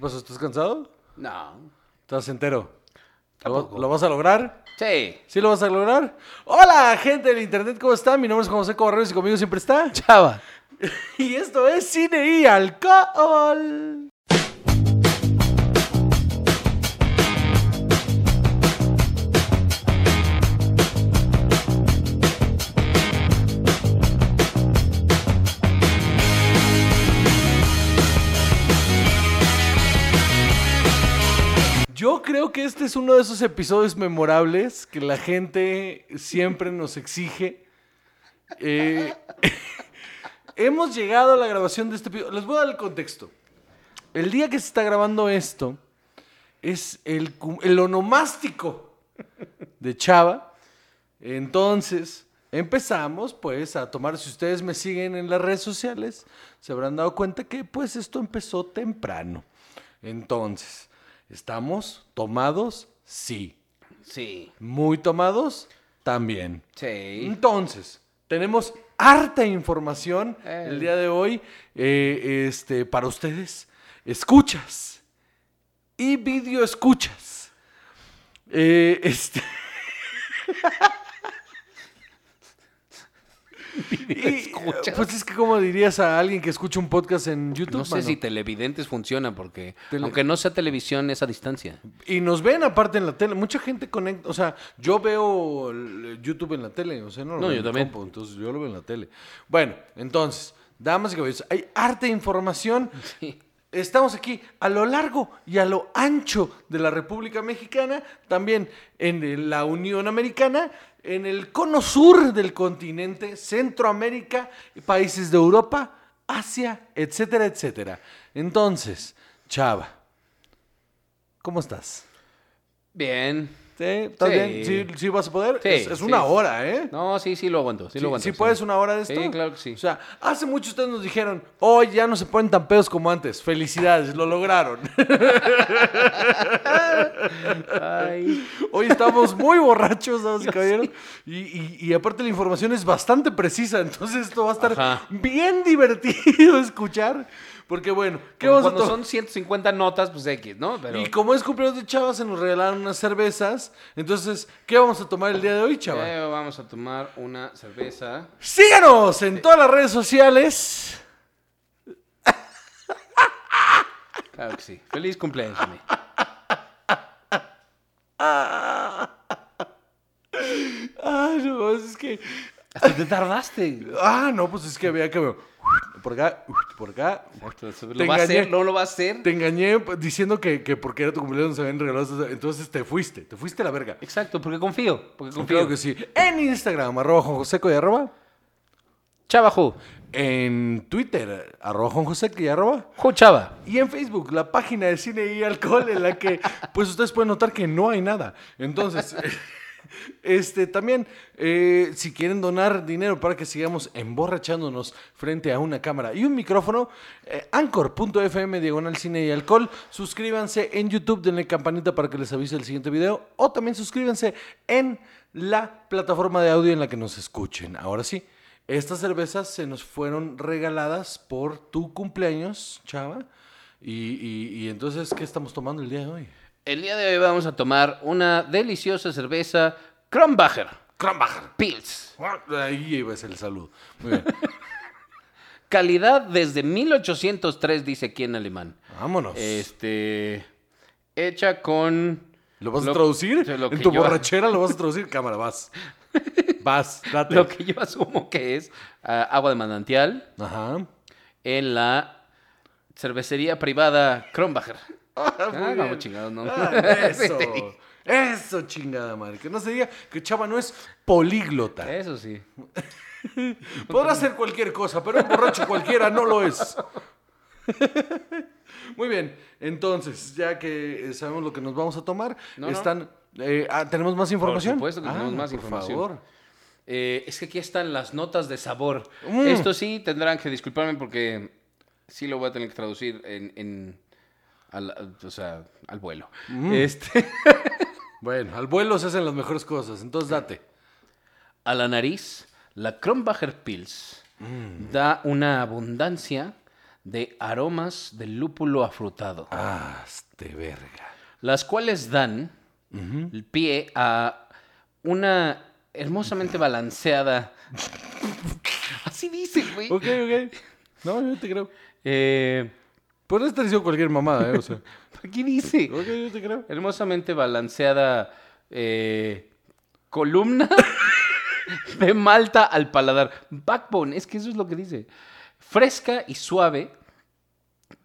¿Qué pasó? ¿Estás cansado? No. ¿Estás entero? ¿Lo, vas a lograr? Sí. ¿Sí lo vas a lograr? Hola, gente del internet, ¿cómo están? Mi nombre es José Cobarreros y conmigo siempre está. Chava. Y esto es Cine y Alcohol. Yo creo que este es uno de esos episodios memorables que la gente siempre nos exige. Eh, hemos llegado a la grabación de este episodio. Les voy a dar el contexto. El día que se está grabando esto es el, el onomástico de Chava. Entonces, empezamos pues a tomar, si ustedes me siguen en las redes sociales, se habrán dado cuenta que pues esto empezó temprano. Entonces, ¿estamos tomados? Sí. Sí. ¿Muy tomados? También. Sí. Entonces, tenemos harta información Eh. el día de hoy eh, este, para ustedes. Escuchas y video escuchas. Eh, este... Y. Pues es que como dirías a alguien que escucha un podcast en YouTube. No sé mano? si televidentes funciona porque Tele- aunque no sea televisión es a distancia. Y nos ven aparte en la tele. Mucha gente conecta. O sea, yo veo YouTube en la tele. O sea, no lo No, veo yo en también. entonces yo lo veo en la tele. Bueno, entonces, damas y caballeros, hay arte de información. Sí. Estamos aquí a lo largo y a lo ancho de la República Mexicana, también en la Unión Americana, en el cono sur del continente, Centroamérica, países de Europa, Asia, etcétera, etcétera. Entonces, Chava, ¿cómo estás? Bien. ¿Estás Sí. bien? ¿Sí, sí vas a poder? Sí, es una hora, ¿eh? No, sí, sí lo aguanto. Sí, lo aguanto. sí puedes una hora de esto. Sí, claro que sí. O sea, hace mucho ustedes nos dijeron, hoy ya no se ponen tan pedos como antes. Felicidades, lo lograron. Ay. Hoy estamos muy borrachos, damas y caballeros. Y, y- y aparte la información es bastante precisa, entonces esto va a estar Ajá. bien divertido escuchar. Porque bueno, ¿qué vamos a cuando tomar? son 150 notas, pues X, ¿no? Pero Y como es cumpleaños de Chava, se nos regalaron unas cervezas. Entonces, ¿qué vamos a tomar el día de hoy, Chava? eh, vamos a tomar una cerveza. Síganos en todas las redes sociales. Claro que sí. Feliz cumpleaños, mí. Ay, no, es que. Hasta te tardaste. Ah, no, pues es que había que. Por acá, por acá. ¿Lo Te va a hacer? ¿No lo va a hacer? Te engañé diciendo que, que porque era tu cumpleaños se habían regalado. Entonces te fuiste, te fuiste a la verga. Exacto, porque confío. Porque confío. Claro que sí. En Instagram, arroba Juan Joseco y arroba. Chava En Twitter, arroba Juan Joseco y arroba. Chava. Y en Facebook, la página de cine y alcohol en la que, pues ustedes pueden notar que no hay nada. Entonces, este también, eh, si quieren donar dinero para que sigamos emborrachándonos frente a una cámara y un micrófono, eh, anchor.fm diagonal cine y alcohol. Suscríbanse en YouTube, denle campanita para que les avise el siguiente video. O también suscríbanse en la plataforma de audio en la que nos escuchen. Ahora sí. Estas cervezas se nos fueron regaladas por tu cumpleaños, Chava. Y, y- y entonces, ¿qué estamos tomando el día de hoy? El día de hoy vamos a tomar una deliciosa cerveza Kronbacher Kronbacher. Pils. Ahí iba a ser el saludo. Muy bien. Calidad desde 1803, dice aquí en alemán. Vámonos. Este. Hecha con. ¿Lo vas a traducir? lo ¿En tu yo- borrachera lo vas a traducir? Cámara, vas. Vas, date. Lo que yo asumo que es ah, agua de manantial Ajá. en la cervecería privada Kronbacher. Ah, muy Ah, chingado, no. Ah, eso. Eso, chingada madre. Que no se diga que Chava no es políglota. Eso sí. Podrá ser cualquier cosa, pero un borracho cualquiera no lo es. Muy bien, entonces, ya que eh, sabemos lo que nos vamos a tomar, No, no. están... eh, ah, ¿Tenemos más información? supuesto que tenemos más por información. favor. Eh, es que aquí están las notas de sabor. Mm. Esto sí tendrán que disculparme porque sí lo voy a tener que traducir en, en- al, o sea, al vuelo. Mm. Este, Bueno, al vuelo se hacen las mejores cosas, entonces date. a la nariz, la Kronbacher Pils Mm. da una abundancia de aromas de lúpulo afrutado, Ah, este verga. las cuales dan el pie a una hermosamente balanceada. Así dice, güey. Ok, ok. No, yo te creo. Eh, Puede estar diciendo cualquier mamada, ¿eh? O sea. aquí dice. Ok, yo te creo. hermosamente balanceada eh, columna de malta al paladar. Backbone, es que eso es lo que dice. Fresca y suave.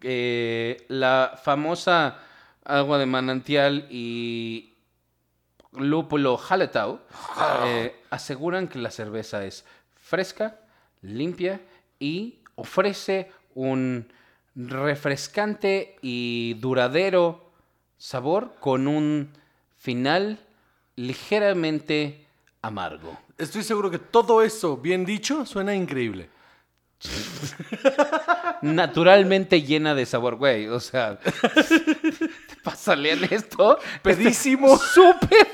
eh, la famosa agua de manantial y lúpulo Hallertau eh, aseguran que la cerveza es fresca, limpia y ofrece un refrescante y duradero sabor con un final ligeramente amargo. Estoy seguro que todo eso, bien dicho, suena increíble. Naturalmente llena de sabor, güey. O sea, ¿te pasa leer esto? Pedísimo. Súper.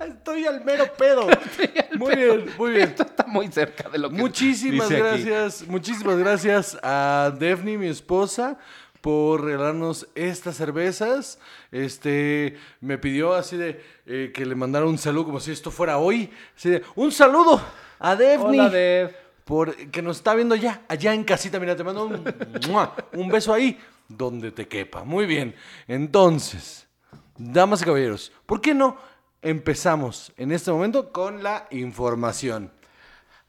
Estoy al mero pedo. Muy bien, muy bien. Esto está muy cerca de lo que Muchísimas dice aquí. gracias, muchísimas gracias a Daphne, mi esposa, por regalarnos estas cervezas. Este, me pidió así de eh, que le mandara un saludo como si esto fuera hoy. Así de, un saludo a Daphne. Hola, Dev. por que nos está viendo ya, allá en casita. Mira, te mando un, un beso ahí, donde te quepa. Muy bien. Entonces, damas y caballeros, ¿por qué no empezamos en este momento con la información?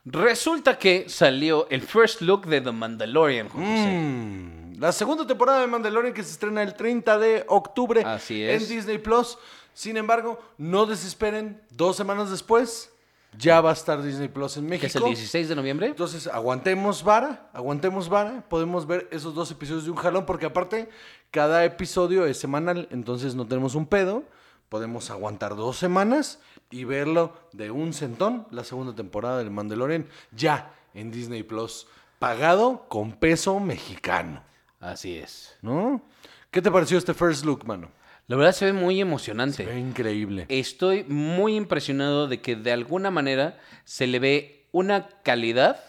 Resulta que salió el first look de The Mandalorian, Juan José. Mm, la segunda temporada de Mandalorian que se estrena el 30 de octubre Así es. en Disney Plus. Sin embargo, no desesperen, dos semanas después ya va a estar Disney Plus en que México. es el 16 de noviembre. Entonces, aguantemos vara, aguantemos vara. Podemos ver esos dos episodios de un jalón, porque aparte, cada episodio es semanal, entonces no tenemos un pedo. Podemos aguantar dos semanas y verlo de un centón, la segunda temporada del Mandalorian, ya en Disney Plus, pagado con peso mexicano, Así es. ¿no? ¿Qué te pareció este first look, mano? La verdad se ve muy emocionante. Ve increíble. Estoy muy impresionado de que de alguna manera se le ve una calidad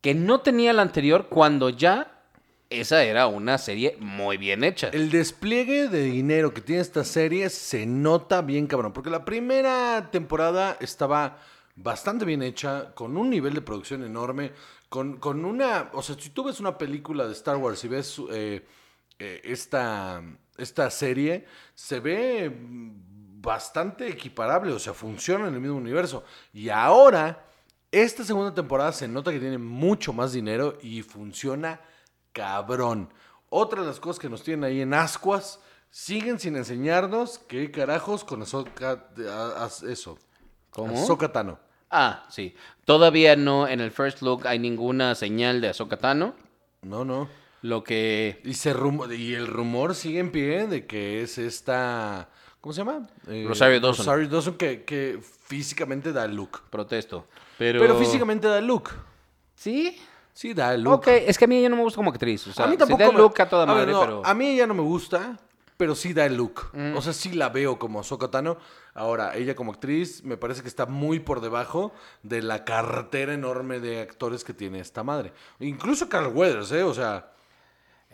que no tenía la anterior cuando ya esa era una serie muy bien hecha. El despliegue de dinero que tiene esta serie se nota bien cabrón, porque la primera temporada estaba bastante bien hecha, con un nivel de producción enorme, con, con una... O sea, si tú ves una película de Star Wars y ves eh, eh, esta, esta serie, se ve bastante equiparable, o sea, funciona en el mismo universo. Y ahora, esta segunda temporada se nota que tiene mucho más dinero y funciona cabrón. Otra de las cosas que nos tienen ahí en ascuas, siguen sin enseñarnos qué carajos con Ahsoka, a- a- eso. ¿Cómo? Ahsoka Tano. Ah, sí. Todavía no en el first look hay ninguna señal de Ahsoka Tano. No, no. Lo que Y, se rumo- y el rumor sigue en pie de que es esta... ¿Cómo se llama? Eh, Rosario Dawson. Rosario Dawson que, que físicamente da look. protesto. Pero, Pero físicamente da look. ¿Sí? Sí, da look. Ok, es que a mí ella no me gusta como actriz. O sea, a mí sí tampoco da el look a toda a ver, madre, no, pero... A mí ella no me gusta, pero sí da el look. Mm. O sea, sí la veo como Ahsoka Tano. Ahora, ella como actriz me parece que está muy por debajo de la cartera enorme de actores que tiene esta madre. Incluso Carl Weathers, ¿eh? O sea,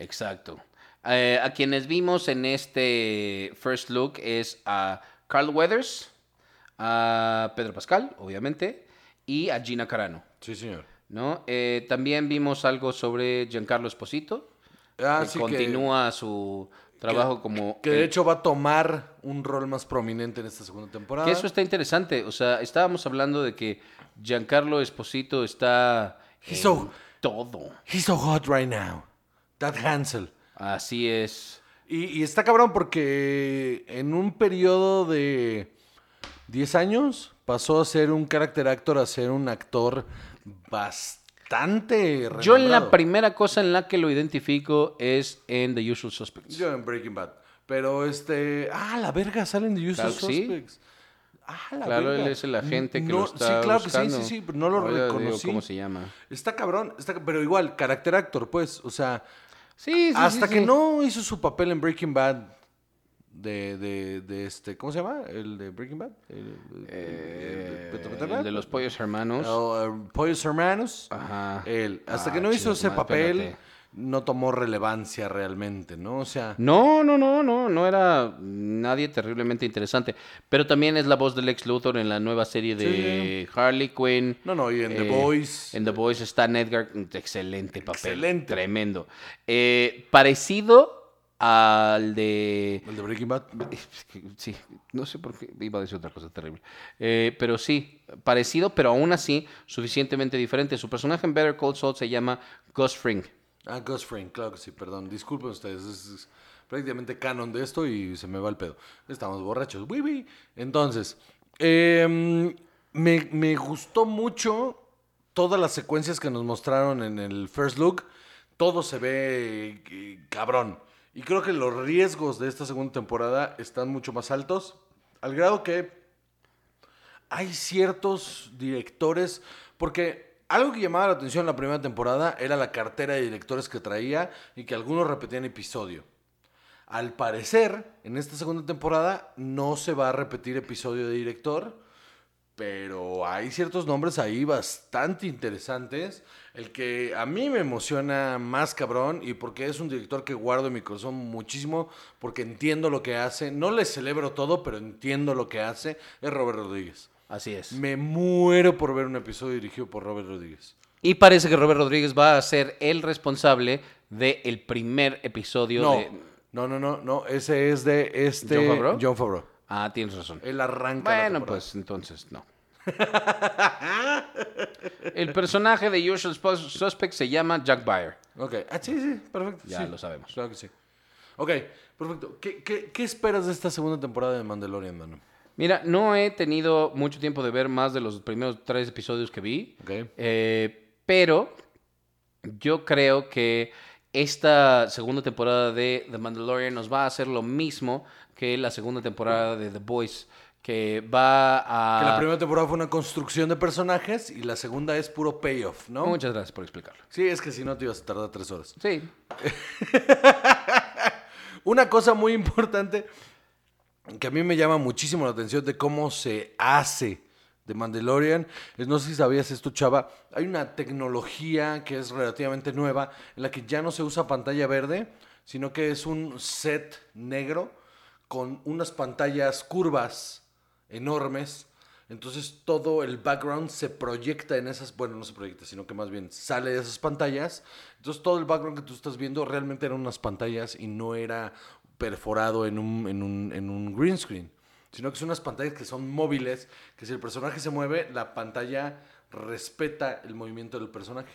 Exacto. Eh, a quienes vimos en este first look es a Carl Weathers, a Pedro Pascal, obviamente, y a Gina Carano. sí, señor. ¿No? Eh, también vimos algo sobre Giancarlo Esposito, Ah, que sí, que- continúa su trabajo como... Que de el- hecho va a tomar un rol más prominente en esta segunda temporada. que eso está interesante. O sea, estábamos hablando de que Giancarlo Esposito está... He's en so- todo. He's so hot right now. That Hansel. Así es. Y, y está cabrón porque en un periodo de 10 años pasó a ser un character actor a ser un actor bastante Yo en la renombrado. primera cosa en la que lo identifico es en The Usual Suspects. Yo en Breaking Bad. Pero este... Ah, la verga, salen de Usual Claro que sí. Suspects. Ah, la Claro, verga. él es el agente que No, lo está Sí, claro buscando. que sí, sí, sí, pero no lo digo reconocí. ¿Cómo se llama? Está cabrón, está, pero igual, character actor, pues. O sea, Sí, sí, hasta sí, que no hizo su papel en Breaking Bad de, de, de este, ¿cómo se llama? El de Breaking Bad. El, el- Eh, el- el de los pollos hermanos. Oh, eh, Pollos Hermanos. Ajá. Él, hasta Ah, que no hizo ese papel, espérate. no tomó relevancia realmente, ¿no? O sea, No, no, no, no, no era nadie terriblemente interesante. Pero también es la voz del ex Luthor en la nueva serie de Harley Quinn. no, no, y en The Eh, Boys. En The Boys está Edgar, excelente papel. Excelente. Tremendo. Eh, parecido al de... El de Breaking Bad. Sí, no sé por qué iba a decir otra cosa terrible. Eh, pero sí, parecido, pero aún así suficientemente diferente. Su personaje en Better Call Saul se llama Gus Fring. Ah, Gus Fring, claro que sí, perdón. Disculpen ustedes, es, es prácticamente canon de esto y se me va el pedo. Estamos borrachos. Uy, uy. Entonces, em, me, me gustó mucho todas las secuencias que nos mostraron en el first look. Todo se ve eh, cabrón. Y creo que los riesgos de esta segunda temporada están mucho más altos. Al grado que hay ciertos directores, porque algo que llamaba la atención en la primera temporada era la cartera de directores que traía y que algunos repetían episodio. Al parecer, en esta segunda temporada no se va a repetir episodio de director, pero hay ciertos nombres ahí bastante interesantes. El que a mí me emociona más cabrón y porque es un director que guardo en mi corazón muchísimo porque entiendo lo que hace. No le celebro todo, pero entiendo lo que hace. Es Robert Rodríguez. Así es. Me muero por ver un episodio dirigido por Robert Rodríguez. Y parece que Robert Rodríguez va a ser el responsable del primer episodio No, de... no, no, no, no. Ese es de este ¿John Favreau? John Favreau. Ah, tienes razón. Él arranca. la Bueno, temporada. pues entonces no. El personaje de Usual Sus- Suspect se llama Jack Byer. Ok. Ah, sí, sí, perfecto. Ya sí. lo sabemos. Claro que sí. Ok, perfecto. ¿Qué, qué, qué esperas de esta segunda temporada de Mandalorian, mano? Mira, no he tenido mucho tiempo de ver más de los primeros tres episodios que vi. Ok. Eh, pero yo creo que esta segunda temporada de The Mandalorian nos va a hacer lo mismo que la segunda temporada de The Boys, que va a... Que la primera temporada fue una construcción de personajes y la segunda es puro payoff, ¿no? Muchas gracias por explicarlo. Sí, es que si no te ibas a tardar tres horas. Sí, Una cosa muy importante que a mí me llama muchísimo la atención de cómo se hace de Mandalorian no sé si sabías esto, Chava, hay una tecnología que es relativamente nueva en la que ya no se usa pantalla verde, sino que es un set negro con unas pantallas curvas enormes. Entonces todo el background se proyecta en esas, bueno, no se proyecta, sino que más bien sale de esas pantallas. Entonces todo el background que tú estás viendo realmente eran unas pantallas y no era perforado en un, en un, en un green screen, sino que son unas pantallas que son móviles, que si el personaje se mueve, la pantalla respeta el movimiento del personaje.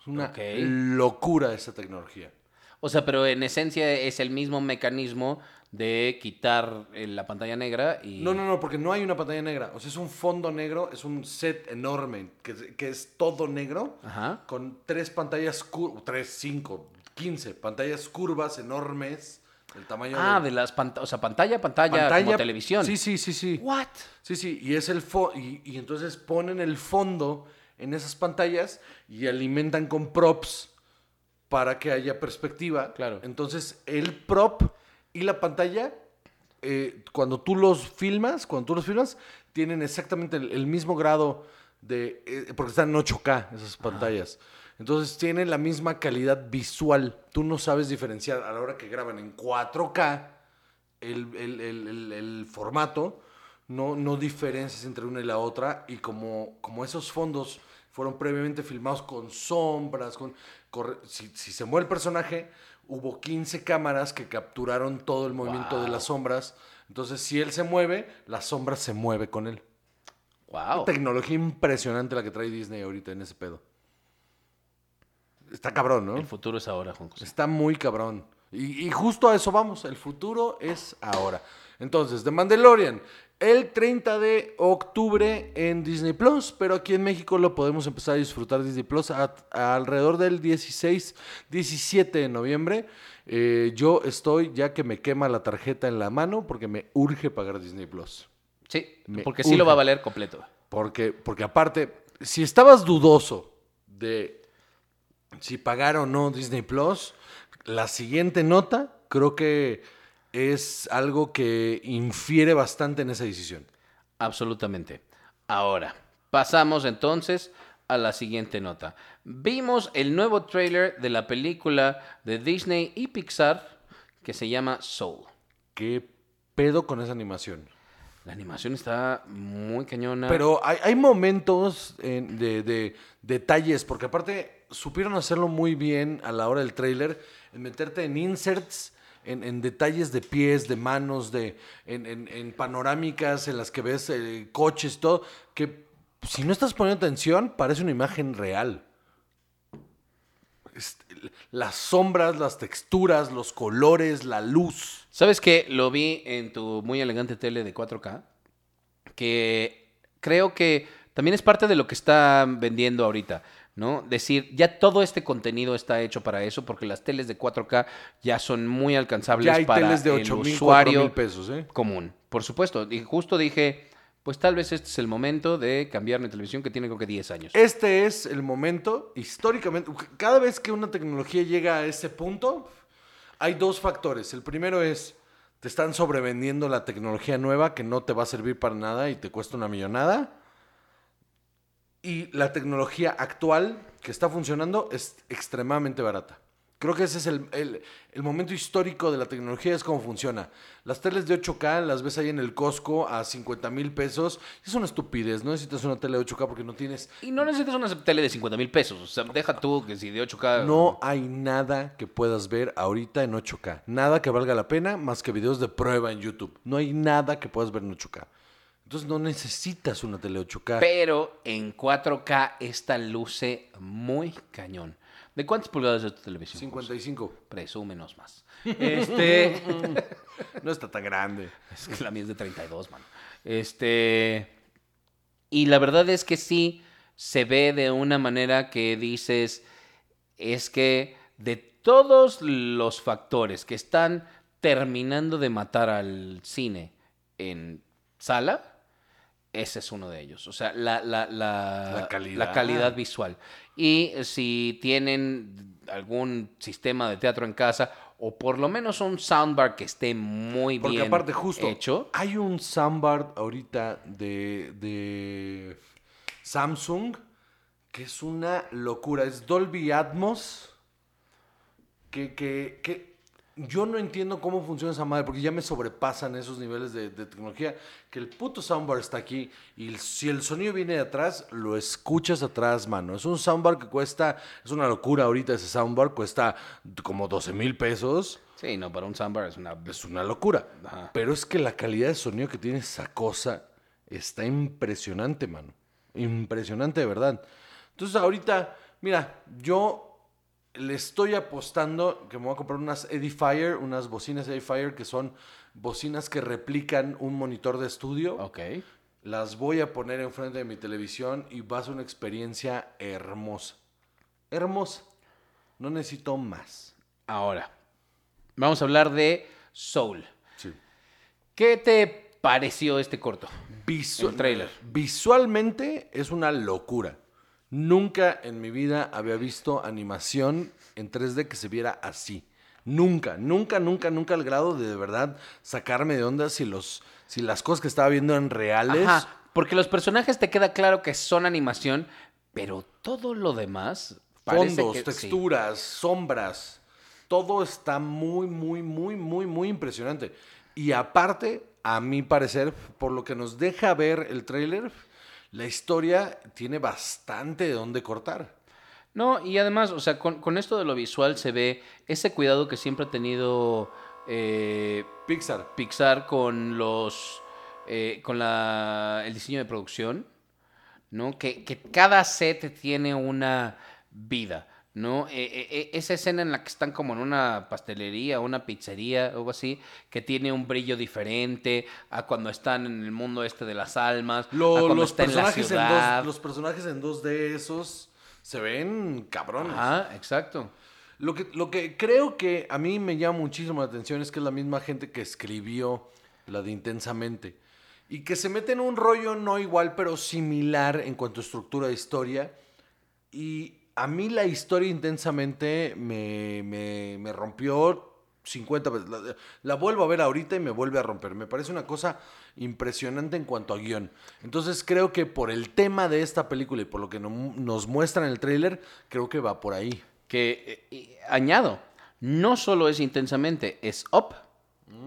Es una locura esa tecnología. o sea, pero en esencia es el mismo mecanismo de quitar eh, la pantalla negra y... No, no, no, porque no hay una pantalla negra. O sea, es un fondo negro, es un set enorme, que, que es todo negro, Ajá. con tres pantallas tres, cinco, quince pantallas curvas enormes, el tamaño Ah, de de las pantallas, o sea, pantalla, pantalla, como televisión. Sí, sí, sí, sí. What? Sí, sí, y es el fo y, y entonces ponen el fondo en esas pantallas y alimentan con props para que haya perspectiva. Claro. Entonces, el prop y la pantalla, eh, cuando tú los filmas, cuando tú los filmas, tienen exactamente el, el mismo grado de. eh, porque están en 8K esas pantallas. Entonces tienen la misma calidad visual. Tú no sabes diferenciar a la hora que graban en 4K el, el- el- el- el formato, no, no diferencias entre una y la otra. Y como, como esos fondos fueron previamente filmados con sombras, con, corre- si, si se mueve el personaje, hubo 15 cámaras que capturaron todo el movimiento de las sombras. Entonces, si él se mueve, la sombra se mueve con él. Wow. Una tecnología impresionante la que trae Disney ahorita en ese pedo. Está cabrón, ¿no? El futuro es ahora, Juan José. Está muy cabrón. Y, y justo a eso vamos. El futuro es ahora. Entonces, The Mandalorian. El 30 de octubre en Disney Plus, pero aquí en México lo podemos empezar a disfrutar Disney Plus a- a alrededor del 16, 17 de noviembre. Eh, yo estoy ya que me quema la tarjeta en la mano porque me urge pagar Disney Plus. Sí, Me porque sí lo va a valer completo. Porque, porque aparte, si estabas dudoso de si pagar o no Disney Plus, la siguiente nota creo que es algo que infiere bastante en esa decisión. Absolutamente. Ahora, pasamos entonces a la siguiente nota. Vimos el nuevo trailer de la película de Disney y Pixar que se llama Soul. ¿Qué pedo con esa animación? La animación está muy cañona. Pero hay, hay momentos en- de, de detalles, porque aparte supieron hacerlo muy bien a la hora del tráiler, en meterte en inserts, en, detalles de pies, de manos, de, en, panorámicas en las que ves eh, coches, todo, que si no estás poniendo atención, parece una imagen real. Las sombras, las texturas, los colores, la luz. ¿Sabes qué? Lo vi en tu muy elegante tele de 4K. Que creo que también es parte de lo que están vendiendo ahorita. ¿No? Decir, ya todo este contenido está hecho para eso, porque las teles de 4K ya son muy alcanzables Ya hay para teles de el 8 mil, usuario pesos, ¿eh? común. Por supuesto. Y justo dije, pues tal vez este es el momento de cambiar mi televisión que tiene creo que 10 años. Este es el momento, históricamente, cada vez que una tecnología llega a ese punto, hay dos factores. El primero es, te están sobrevendiendo la tecnología nueva que no te va a servir para nada y te cuesta una millonada. Y la tecnología actual que está funcionando es extremadamente barata. Creo que ese es el, el- el momento histórico de la tecnología, es cómo funciona. Las teles de 8K las ves ahí en el Costco a 50 mil pesos. Es una estupidez, no necesitas una tele de 8K porque no tienes Y no necesitas una tele de 50 mil pesos. O sea, deja tú que si de 8K... No hay nada que puedas ver ahorita en 8K. Nada que valga la pena más que videos de prueba en YouTube. No hay nada que puedas ver en 8K. Entonces no necesitas una tele 8K. Pero en 4K esta luce muy cañón. ¿De cuántas pulgadas es tu televisión? 55. Presúmenos más. Este. No está tan grande. es que la mía es de 32, mano. Este. Y la verdad es que sí se ve de una manera que dices. Es que de todos los factores que están terminando de matar al cine en sala, ese es uno de ellos. O sea, la, la, la, La calidad. la calidad visual. Y si tienen algún sistema de teatro en casa, o por lo menos un soundbar que esté muy Porque bien aparte, justo, hecho. hay un soundbar ahorita de, de Samsung que es una locura. Es Dolby Atmos. Que, que, que yo no entiendo cómo funciona esa madre, porque ya me sobrepasan esos niveles de, de tecnología. Que el puto soundbar está aquí y si el sonido viene de atrás, lo escuchas atrás, mano. Es un soundbar que cuesta, es una locura ahorita ese soundbar, cuesta como 12 mil pesos. Sí, no, para un soundbar es una... Es una locura. Ajá. Pero es que la calidad de sonido que tiene esa cosa está impresionante, mano. Impresionante de verdad. Entonces ahorita, mira, yo le estoy apostando que me voy a comprar unas Edifier, unas bocinas Edifier que son bocinas que replican un monitor de estudio. Ok. Las voy a poner enfrente de mi televisión y va a ser una experiencia hermosa. Hermosa. No necesito más. Ahora, vamos a hablar de Soul. Sí. ¿Qué te pareció este corto? Visu- El tráiler. Visualmente es una locura. Nunca en mi vida había visto animación en 3D que se viera así. Nunca, nunca, nunca, nunca al grado de de verdad sacarme de onda si, los, si las cosas que estaba viendo eran reales. Ajá, porque los personajes te queda claro que son animación, pero todo lo demás Fondos, que- sí. texturas, sombras. Todo está muy, muy, muy, muy, muy impresionante. Y aparte, a mi parecer, por lo que nos deja ver el tráiler, la historia tiene bastante de dónde cortar. No, y además, o sea, con, con esto de lo visual se ve ese cuidado que siempre ha tenido eh, Pixar. Pixar con los eh, con la, el diseño de producción, ¿no? Que, que cada set tiene una vida, ¿no? Eh, eh, eh, esa escena en la que están como en una pastelería, una pizzería, algo así, que tiene un brillo diferente a cuando están en el mundo este de las almas, Lo- a cuando los, está en la personajes en dos, los personajes en 2D esos se ven cabrones. Ajá, exacto. Lo que, lo que creo que a mí me llama muchísimo la atención es que es la misma gente que escribió la de Intensamente. Y que se mete en un rollo no igual, pero similar en cuanto a estructura de historia. Y a mí la historia Intensamente me, me, me rompió 50 veces. La, la vuelvo a ver ahorita y me vuelve a romper. Me parece una cosa impresionante en cuanto a guion. Entonces creo que por el tema de esta película y por lo que no- nos muestran en el tráiler, creo que va por ahí. Que, eh, añado, no solo es intensamente, es Up.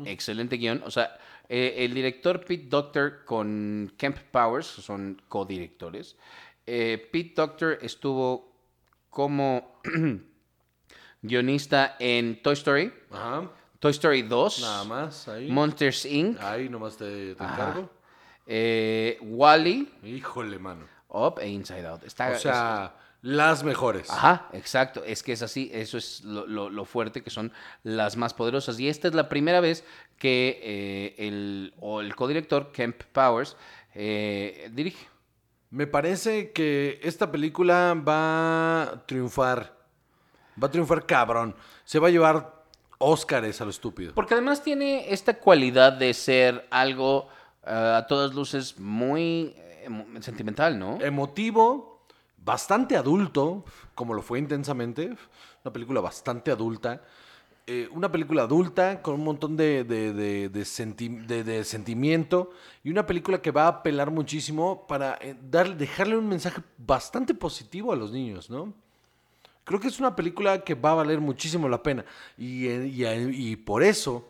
Excelente guion. O sea, eh, el director Pete Doctor con Kemp Powers son codirectores. Eh, Pete Doctor estuvo como guionista en Toy Story, Ajá. Toy Story 2, Nada más ahí. Monsters Inc., Ahí nomás te, encargo. eh, Wally, Híjole, mano. Up e Inside Out. Está, O sea, las mejores. Ajá, exacto. Es que es así, eso es lo, lo- lo fuerte que son las más poderosas. Y esta es la primera vez que eh, el, o el codirector Kemp Powers eh, dirige. Me parece que esta película va a triunfar. Va a triunfar cabrón. Se va a llevar Óscares a lo estúpido. Porque además tiene esta cualidad de ser algo eh, a todas luces muy eh, sentimental, ¿no? Emotivo, bastante adulto, como lo fue intensamente. Una película bastante adulta. Eh, una película adulta con un montón de, de- de- senti- de- sentimiento. Y una película que va a apelar muchísimo para eh, dar- dejarle un mensaje bastante positivo a los niños, ¿no? Creo que es una película que va a valer muchísimo la pena. Y, eh, y, y por eso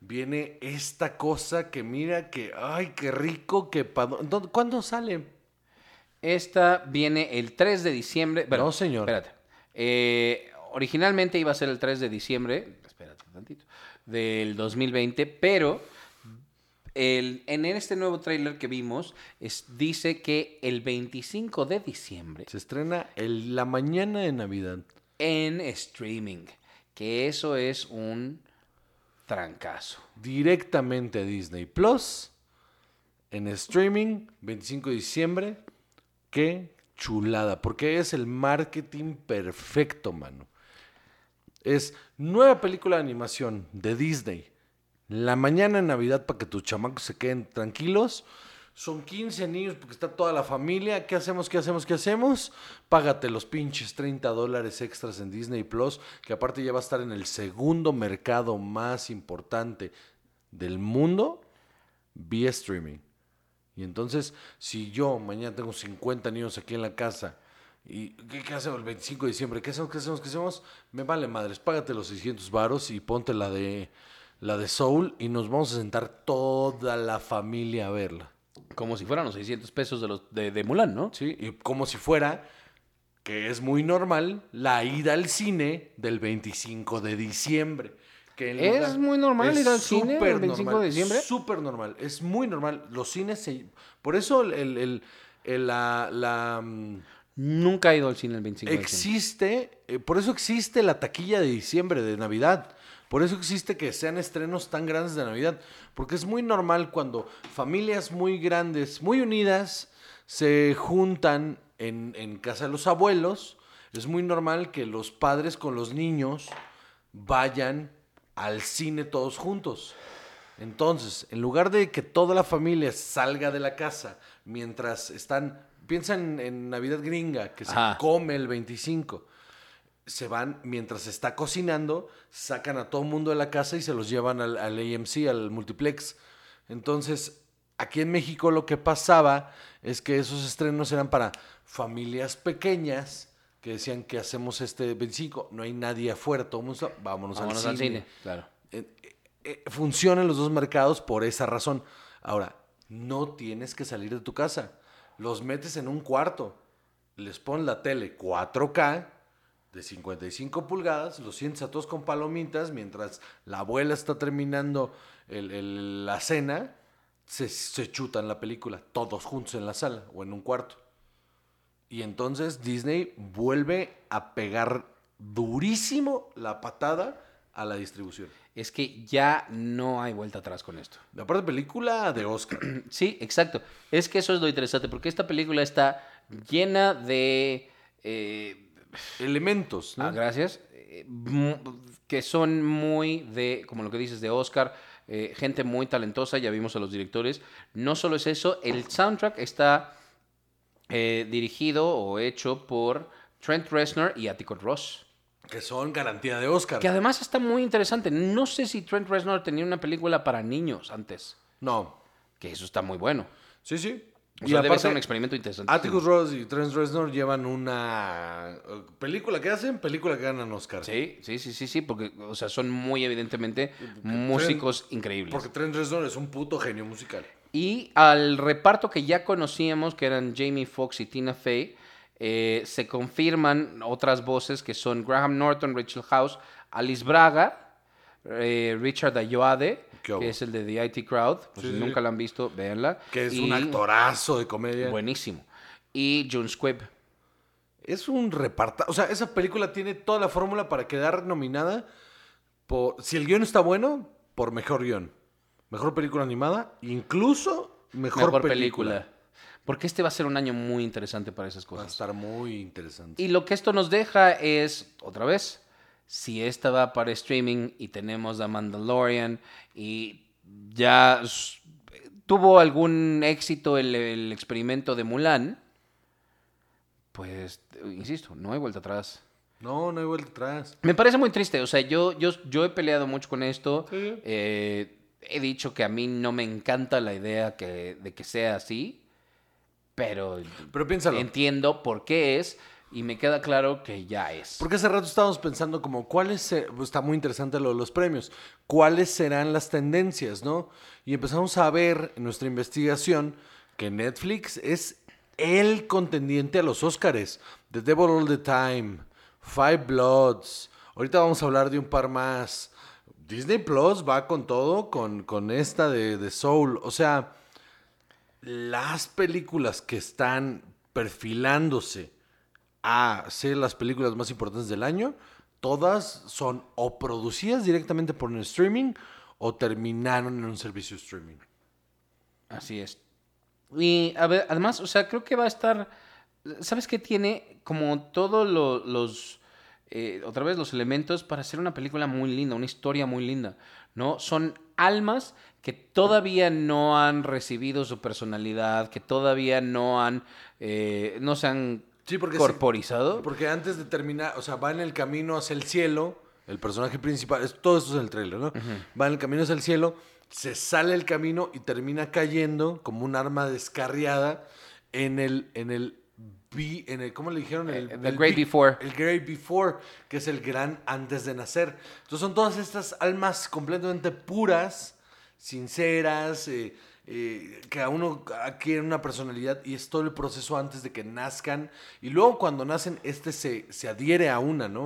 viene esta cosa que mira que, ay, qué rico, que... pa- ¿dó- ¿Cuándo sale? Esta viene el 3 de diciembre. Bueno, No, señor. Espérate. Eh, originalmente iba a ser el 3 de diciembre. Espérate un tantito. Del 2020, pero el- en este nuevo tráiler que vimos es- dice que el 25 de diciembre Se estrena el- la mañana de Navidad. en streaming. Que eso es un trancazo. Directamente a Disney Plus. En streaming, 25 de diciembre. Qué chulada. Porque es el marketing perfecto, mano. Es nueva película de animación de Disney. La mañana de Navidad para que tus chamacos se queden tranquilos. Son 15 niños porque está toda la familia. ¿Qué hacemos? ¿Qué hacemos? ¿Qué hacemos? Págate los pinches 30 dólares extras en Disney Plus, que aparte ya va a estar en el segundo mercado más importante del mundo vía streaming. Y entonces, si yo mañana tengo 50 niños aquí en la casa, ¿y qué, qué hacemos el 25 de diciembre? ¿Qué hacemos? ¿Qué hacemos? ¿Qué hacemos? Me vale madres, págate los 600 varos y ponte la de, la de Soul y nos vamos a sentar toda la familia a verla. Como si fueran los 600 pesos de, los, de, de Mulan, ¿no? ¿Sí? Y como si fuera, que es muy normal, la ida al cine del 25 de diciembre. Que ¿Es muy normal ir al cine el súper 25 de normal, diciembre? Súper normal, es muy normal. Los cines se... Por eso el, el- el- el- la... la, mm, Nunca he ido al cine el 25 de diciembre. existe, eh, por eso existe la taquilla de diciembre, de Navidad. Por eso existe que sean estrenos tan grandes de Navidad. Porque es muy normal cuando familias muy grandes, muy unidas, se juntan en, en casa de los abuelos. Es muy normal que los padres con los niños vayan al cine todos juntos. Entonces, en lugar de que toda la familia salga de la casa mientras están, piensan en Navidad gringa, que se come el 25, se van mientras se está cocinando, sacan a todo mundo de la casa y se los llevan al, al AMC, al multiplex. Entonces, aquí en México lo que pasaba es que esos estrenos eran para familias pequeñas que decían que hacemos este 25, no hay nadie afuera, todo el mundo está- vámonos, Vámonos al cine. claro. Eh, eh, eh, funcionan los dos mercados por esa razón. Ahora, no tienes que salir de tu casa. Los metes en un cuarto, les pones la tele 4K de 55 pulgadas, los sientes a todos con palomitas mientras la abuela está terminando la cena, se, se chutan la película, todos juntos en la sala o en un cuarto. Y entonces Disney vuelve a pegar durísimo la patada a la distribución. Es que ya no hay vuelta atrás con esto. Aparte, película de Oscar. Sí, exacto. Es que eso es lo interesante, porque esta película está llena de... eh, Elementos, ¿no? ah, gracias. eh, que son muy de, como lo que dices, de Oscar. eh, gente muy talentosa, ya vimos a los directores. No solo es eso, el soundtrack está dirigido o hecho por Trent Reznor y Atticus Ross. Que son garantía de Oscar. Que además está muy interesante. No sé si Trent Reznor tenía una película para niños antes. No. Que eso está muy bueno. Sí, sí. O sea, debe ser un experimento interesante. Atticus Ross y Trent Reznor llevan una eh, película que hacen, película que ganan Oscar. Sí, sí, sí, sí, sí, porque, o sea, son muy evidentemente músicos increíbles. Porque Trent Reznor es un puto genio musical. Y al reparto que ya conocíamos, que eran Jamie Foxx y Tina Fey, eh, se confirman otras voces que son Graham Norton, Rachel House, Alice Braga, eh, Richard Ayoade, que es el de The IT Crowd. Pues Sí, si nunca la han visto, véanla. Que es Y- un actorazo de comedia. Buenísimo. Y June Squibb. Es un reparta. O sea, esa película tiene toda la fórmula para quedar nominada por. Si el guion está bueno, por mejor guion. Mejor película animada, incluso mejor, Mejor, película. película. Porque este va a ser un año muy interesante para esas Va a cosas. estar muy interesante. Y lo que esto nos deja es, otra vez, si esta va para streaming y tenemos The Mandalorian y ya tuvo algún éxito el, el experimento de Mulan, pues, insisto, no hay vuelta atrás. No, no hay vuelta atrás. Me parece muy triste, o sea, yo, yo, yo he peleado mucho con esto. Sí. Eh, he dicho que a mí no me encanta la idea que, de que sea así, pero Pero piénsalo. entiendo por qué es y me queda claro que ya es. Porque hace rato estábamos pensando como cuáles, pues, está muy interesante lo de los premios, cuáles serán las tendencias, ¿no? Y empezamos a ver en nuestra investigación que Netflix es el contendiente a los Óscares. The Devil All the Time, Five Bloods, ahorita vamos a hablar de un par más. Disney Plus va con todo, con, con esta de, de Soul. O sea, las películas que están perfilándose a ser las películas más importantes del año, todas son o producidas directamente por un streaming o terminaron en un servicio streaming. Así es. Y además, o sea, creo que va a estar, ¿sabes qué tiene? Como todos lo- los, eh, otra vez, los elementos para hacer una película muy linda, una historia muy linda, ¿no? Son almas que todavía no han recibido su personalidad, que todavía no han, eh, no se han Sí, porque corporizado. Porque antes de terminar, o sea, va en el camino hacia el cielo, el personaje principal, es, todo esto es el trailer, ¿no? Va en el camino hacia el cielo, se sale el camino y termina cayendo como un arma descarriada en el, en el, be- en el ¿cómo le dijeron? El, Eh, el great be- before. El great before, que es el gran antes de nacer. Entonces son todas estas almas completamente puras, sinceras, eh, eh, que a uno adquieren una personalidad y es todo el proceso antes de que nazcan. Y luego cuando nacen, este se, se adhiere a una, ¿no?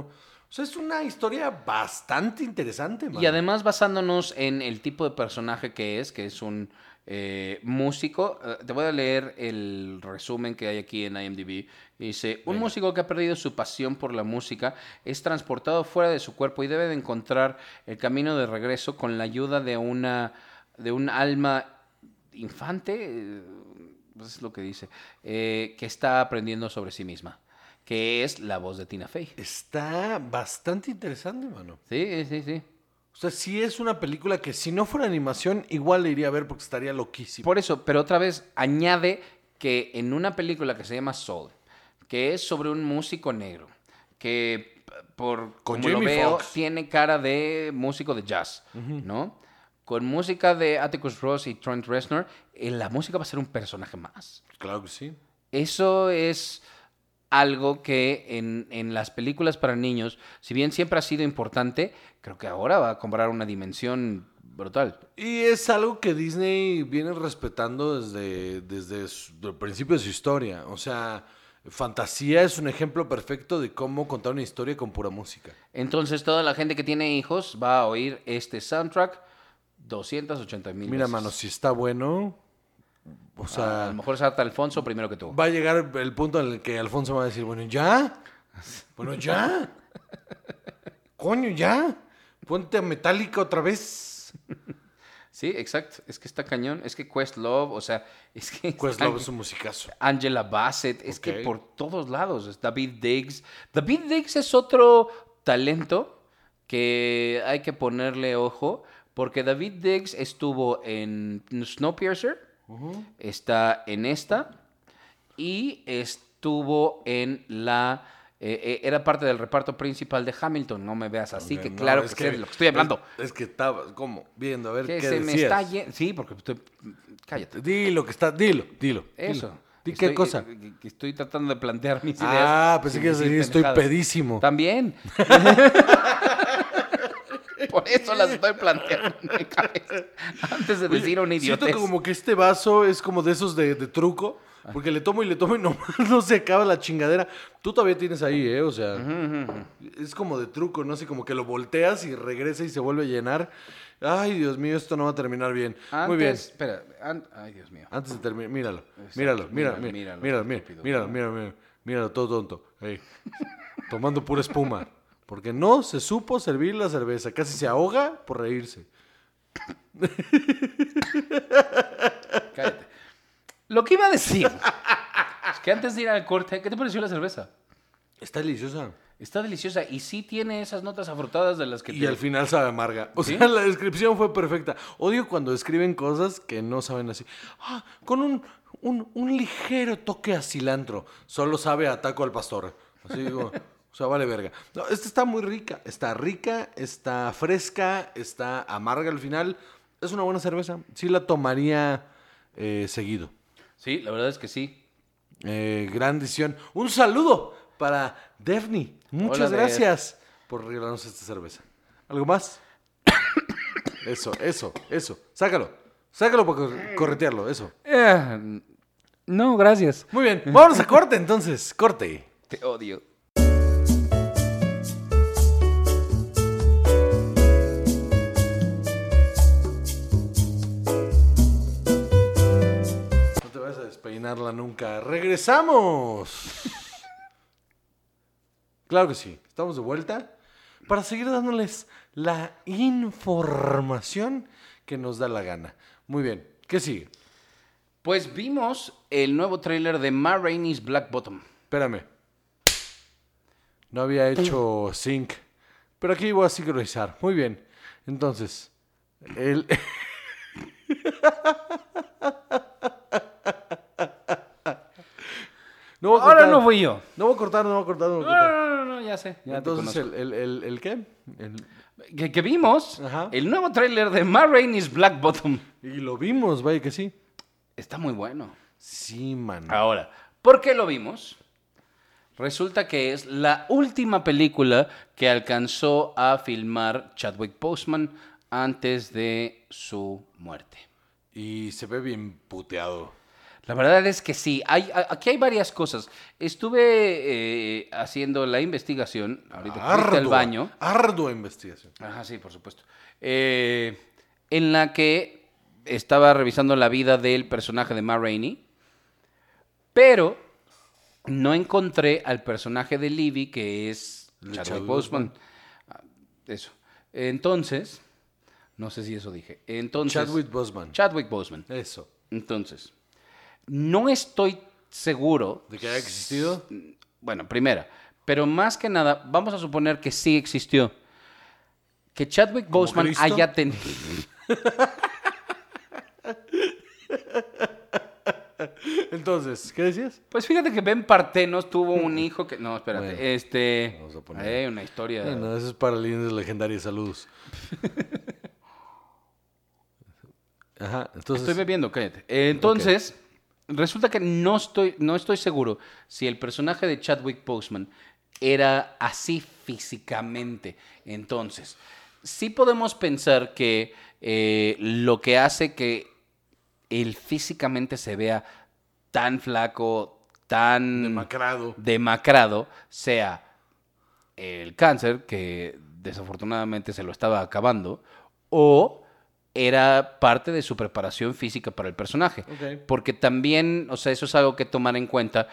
O sea, es una historia bastante interesante, man. Y además basándonos en el tipo de personaje que es, que es un eh, músico, eh, te voy a leer el resumen que hay aquí en IMDb. Dice, un Venga. músico que ha perdido su pasión por la música es transportado fuera de su cuerpo y debe de encontrar el camino de regreso con la ayuda de una de un alma infante, eh, es lo que dice, eh, que está aprendiendo sobre sí misma, que es la voz de Tina Fey. Está bastante interesante, mano. Sí, sí, sí. O sea, sí es una película que si no fuera animación, igual le iría a ver porque estaría loquísimo. Por eso, pero otra vez añade que en una película que se llama Soul, que es sobre un músico negro, que por Con como lo Jamie veo Foxx. tiene cara de músico de jazz, ¿no? Con música de Atticus Ross y Trent Reznor, eh, la música va a ser un personaje más. Claro que sí. Eso es algo que en, en las películas para niños, si bien siempre ha sido importante, creo que ahora va a comprar una dimensión brutal. Y es algo que Disney viene respetando desde, desde su- el principio de su historia. O sea, Fantasía es un ejemplo perfecto de cómo contar una historia con pura música. Entonces toda la gente que tiene hijos va a oír este soundtrack 280 mil Mira, mano, si está bueno, o a sea, lo mejor es hasta Alfonso primero que tú. va a llegar el punto en el que Alfonso va a decir, bueno, ya, bueno, ya, coño, ya, ponte a Metallica otra vez. Sí, exacto. Es que está cañón. Es que Questlove, o sea, es que... Questlove es un musicazo. Angela Bassett, es que por todos lados. David Diggs. David Diggs es otro talento que hay que ponerle ojo, porque David Diggs estuvo en Snowpiercer, está en esta y estuvo en la eh, eh, era parte del reparto principal de Hamilton. No me veas así, Ok, que no, claro es que, sé de lo que estoy hablando. Es, es que estaba como viendo a ver que qué se me decías. está yendo. Sí, porque estoy. Cállate. Dilo que está, dilo, dilo. Eso. dilo. Di Estoy- qué cosa. eh, que- que estoy tratando de plantear mis ideas. Ah, pensé que decir estoy pedísimo. También. Por eso las estoy planteando en mi cabeza. Antes de decir una Siento idiotez. como que este vaso es como de esos de, de truco, porque le tomo y le tomo y no, no se acaba la chingadera. Tú todavía tienes ahí, ¿eh? O sea, es como de truco, ¿no? Así como que lo volteas y regresa y se vuelve a llenar. Ay, Dios mío, esto no va a terminar bien. Antes, Muy bien. Espera. Ay, Dios mío. Antes de terminar, míralo, míralo, míralo, míralo, míralo, míralo, estúpido. míralo, míralo, míralo, míralo, todo tonto. Ahí. Tomando pura espuma. Porque no se supo servir la cerveza. Casi se ahoga por reírse. Cállate. Lo que iba a decir es que antes de ir al corte, ¿qué te pareció la cerveza? Está deliciosa. Está deliciosa y sí tiene esas notas afrutadas de las que Y te- al final sabe amarga. O ¿Sí? sea, la descripción fue perfecta. Odio cuando escriben cosas que no saben así. Ah, con un, un, un ligero toque a cilantro. Solo sabe a taco al pastor. Así digo. O sea, vale verga. No, esta está muy rica. Está rica, está fresca, está amarga al final. Es una buena cerveza. Sí la tomaría eh, seguido. Sí, la verdad es que sí. Eh, gran decisión. Un saludo para Daphne. Muchas Hola, Def. gracias por regalarnos esta cerveza. ¿Algo más? eso, eso, eso. Sácalo. Sácalo para cor- corretearlo, eso. Eh, no, gracias. Muy bien. Vámonos a corte entonces. Corte. Te odio. Nunca. ¡Regresamos! Claro que sí. Estamos de vuelta para seguir dándoles la información que nos da la gana. Muy bien. ¿Qué sigue? Pues vimos el nuevo tráiler de Ma Rainey's Black Bottom. Espérame. No había hecho sync. Pero aquí voy a sincronizar. Muy bien. Entonces, el... No voy a Ahora no fui yo. No voy a cortar, no voy a cortar, no voy a No, cortar. no, no, no, ya sé. Ya te Entonces, el, el, el, el qué? Que, que vimos Ajá. el nuevo tráiler de Ma Rainey's Black Bottom. Y lo vimos, vaya que sí. Está muy bueno. Sí, man. Ahora, ¿por qué lo vimos? Resulta que es la última película que alcanzó a filmar Chadwick Boseman antes de su muerte. Y se ve bien puteado. La verdad es que sí. Hay, aquí hay varias cosas. Estuve eh, haciendo la investigación, ahorita Ardua, baño. Ardua investigación. Ajá, sí, por supuesto. Eh, en la que estaba revisando la vida del personaje de Ma Rainey, pero no encontré al personaje de Libby, que es Chadwick Boseman. Ah, Eso. Entonces, no sé si eso dije. Entonces, Chadwick Boseman. Chadwick Boseman. Eso. Entonces, no estoy seguro. ¿De que haya existido? Bueno, primera. Pero más que nada, vamos a suponer que sí existió. Que Chadwick ¿Como Boseman Cristo? haya tenido. Entonces, ¿qué decías? Pues fíjate que Ben Partenos tuvo un hijo que. No, espérate. Bueno, este. vamos a poner- eh, una historia. Bueno, eso es para leyendas legendarias. Saludos. Ajá, entonces. Estoy bebiendo, cállate. Eh, Entonces, resulta que no estoy, no estoy seguro si el personaje de Chadwick Boseman era así físicamente. Entonces, sí podemos pensar que eh, lo que hace que él físicamente se vea tan flaco, tan demacrado. demacrado, sea el cáncer, que desafortunadamente se lo estaba acabando, o era parte de su preparación física para el personaje. Porque también, o sea, eso es algo que tomar en cuenta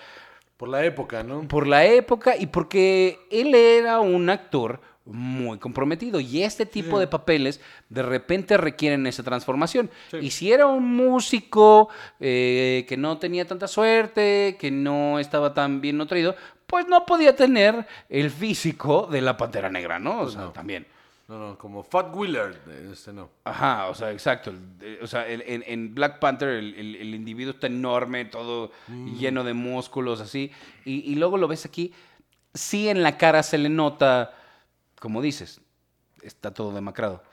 Por la época, ¿no? por la época y porque él era un actor muy comprometido y este tipo de papeles de repente requieren esa transformación. Sí. Y si era un músico eh, que no tenía tanta suerte, que no estaba tan bien nutrido, pues no podía tener el físico de la Pantera Negra, ¿no? O Pues sea, no. también. No, no, como Fat Willard. Este no. Ajá, o sea, exacto. De- O sea, el- en, en Black Panther el, el- el individuo está enorme, todo lleno de músculos, así. Y, y luego lo ves aquí. sí en la cara se le nota, como dices, está todo demacrado.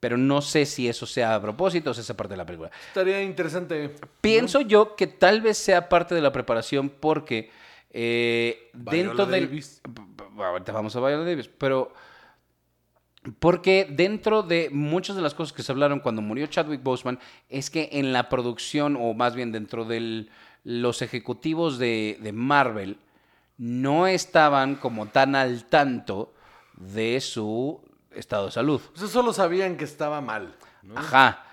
Pero no sé si eso sea a propósito o si es parte de la película. Estaría interesante. Pienso yo que tal vez sea parte de la preparación porque eh, dentro del... Davis. Ahorita vamos a Viola Davis, pero... Porque dentro de muchas de las cosas que se hablaron cuando murió Chadwick Boseman es que en la producción, o más bien dentro de los ejecutivos de, de Marvel, no estaban como tan al tanto de su estado de salud. Solo sabían que estaba mal. ¿no? Ajá.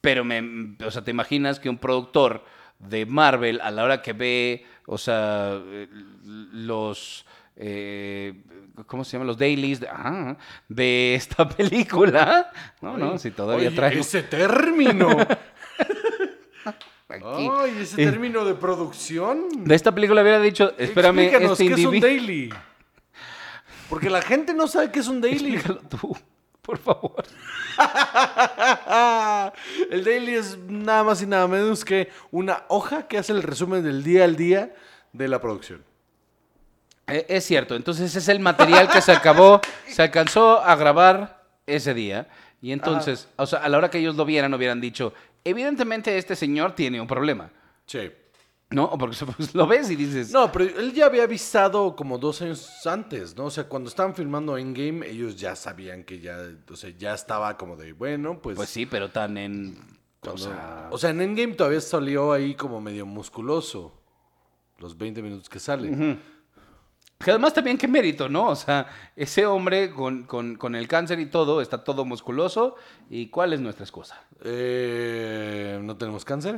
Pero me, o sea, te imaginas que un productor de Marvel a la hora que ve, o sea, eh, los eh, ¿cómo se llaman? Los dailies de, de esta película. No, no, si todavía Oye, traigo ese término. aquí. Ay, ese Eh, término de producción. De esta película hubiera dicho, espérame, Explícanos, este ¿qué es un daily? Porque la gente no sabe qué es un daily. Explícalo tú, por favor. el daily es nada más y nada menos que una hoja que hace el resumen del día al día de la producción. Eh, Es cierto, entonces es el material que se acabó, se alcanzó a grabar ese día. Y entonces, o sea, a la hora que ellos lo vieran, hubieran dicho, evidentemente este señor tiene un problema. Sí. ¿No? O Porque pues, lo ves y dices, No, pero él ya había avisado como dos años antes, ¿no? O sea, cuando estaban filmando Endgame, ellos ya sabían que ya, o sea, ya estaba como de, bueno, pues... pues sí, pero tan en... O cuando- sea, o sea, en Endgame todavía salió ahí como medio musculoso. Los 20 minutos que sale. Que además también qué mérito, ¿no? O sea, ese hombre con, con- con el cáncer y todo, está todo musculoso. ¿Y cuál es nuestra excusa? Eh, ¿No tenemos cáncer?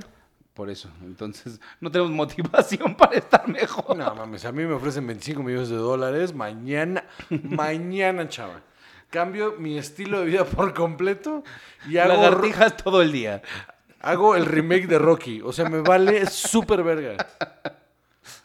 Por eso, entonces, no tenemos motivación para estar mejor. No mames, a mí me ofrecen 25 millones de dólares mañana, mañana, chava. Cambio mi estilo de vida por completo y hago, Lagartijas todo el día. hago el remake de Rocky. O sea, me vale súper verga.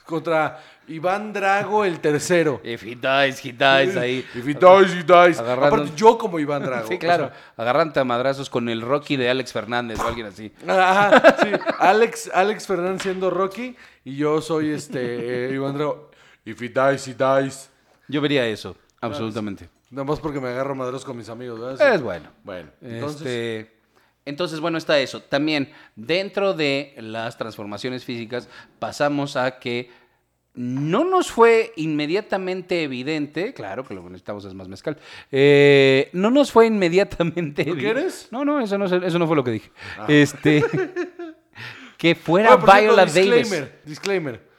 Contra Iván Drago el tercero. If he dies, he dies ahí. If he dies, he dies. Agarrando- Aparte, yo como Iván Drago. Sí, o claro. sea, Agarrante a madrazos con el Rocky de Alex Fernández o alguien así. Ajá, sí. Alex, Alex Fernández siendo Rocky y yo soy este eh, Iván Drago. If he dies, he dies. Yo vería eso, absolutamente. Nada más porque me agarro madros con mis amigos, ¿verdad? Es bueno. Bueno, entonces. Este, entonces, bueno, está eso. También, dentro de las transformaciones físicas, pasamos a que no nos fue inmediatamente evidente, claro que lo que necesitamos es más mezcal, eh, no nos fue inmediatamente ¿Tú evi- quieres? No, no, eso no, es- eso no fue lo que dije. Este, que fuera Bueno, Viola Davis. disclaimer, disclaimer.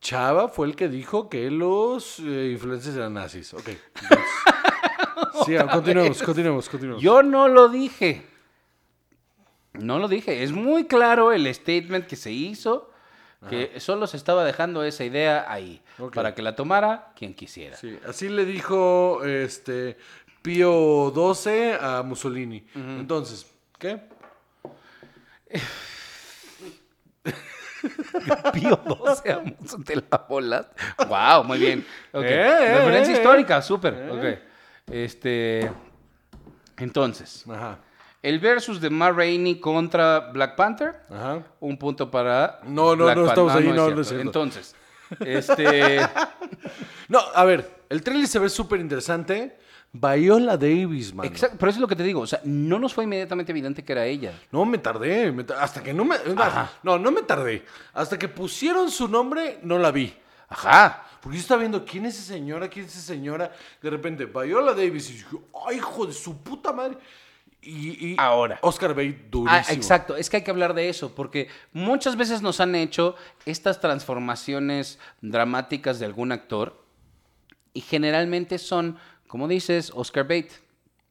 Chava fue el que dijo que los eh, influencers eran nazis. Ok. sí, continuemos, continuemos, continuemos. Yo no lo dije. No lo dije. Es muy claro el statement que se hizo, que solo se estaba dejando esa idea ahí, para que la tomara quien quisiera. Sí, así le dijo este Pío XII a Mussolini. Entonces, ¿qué? Pío 12 amusos de la bolas. Wow, muy bien. Ok. Eh, Referencia eh, histórica, súper. Ok. Este. Entonces, Ajá, el versus de Ma Rainey contra Black Panther. ajá. Un punto para. No, no, Black no Pan- estamos Ah, ahí, no, no es cierto. Entonces, este. No, a ver, el trailer se ve súper interesante. Viola Davis, man. Exacto, pero eso es lo que te digo. O sea, no nos fue inmediatamente evidente que era ella. No, me tardé. me hasta que no me. más, No, no me tardé. Hasta que pusieron su nombre, no la vi. Ajá. Porque yo estaba viendo quién es esa señora, quién es esa señora. De repente, Viola Davis. Y yo, ay, hijo de su puta madre. Y, y Ahora. Oscar Bate, durísimo. Ah, exacto, es que hay que hablar de eso, porque muchas veces nos han hecho estas transformaciones dramáticas de algún actor y generalmente son, como dices, Oscar Bate.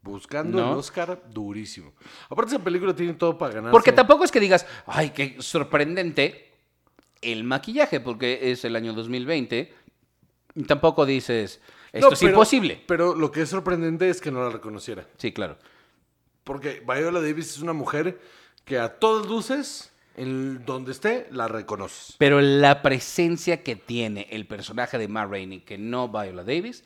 Buscando ¿No? el Oscar, durísimo. Aparte, esa película tiene todo para ganar. Porque tampoco es que digas, ay, qué sorprendente el maquillaje, porque es el año 2020. Y tampoco dices, esto es imposible. Pero lo que es sorprendente es que no la reconociera. Sí, claro. Porque Viola Davis es una mujer que a todas luces, en donde esté, la reconoces. Pero la presencia que tiene el personaje de Ma Rainey, que no Viola Davis,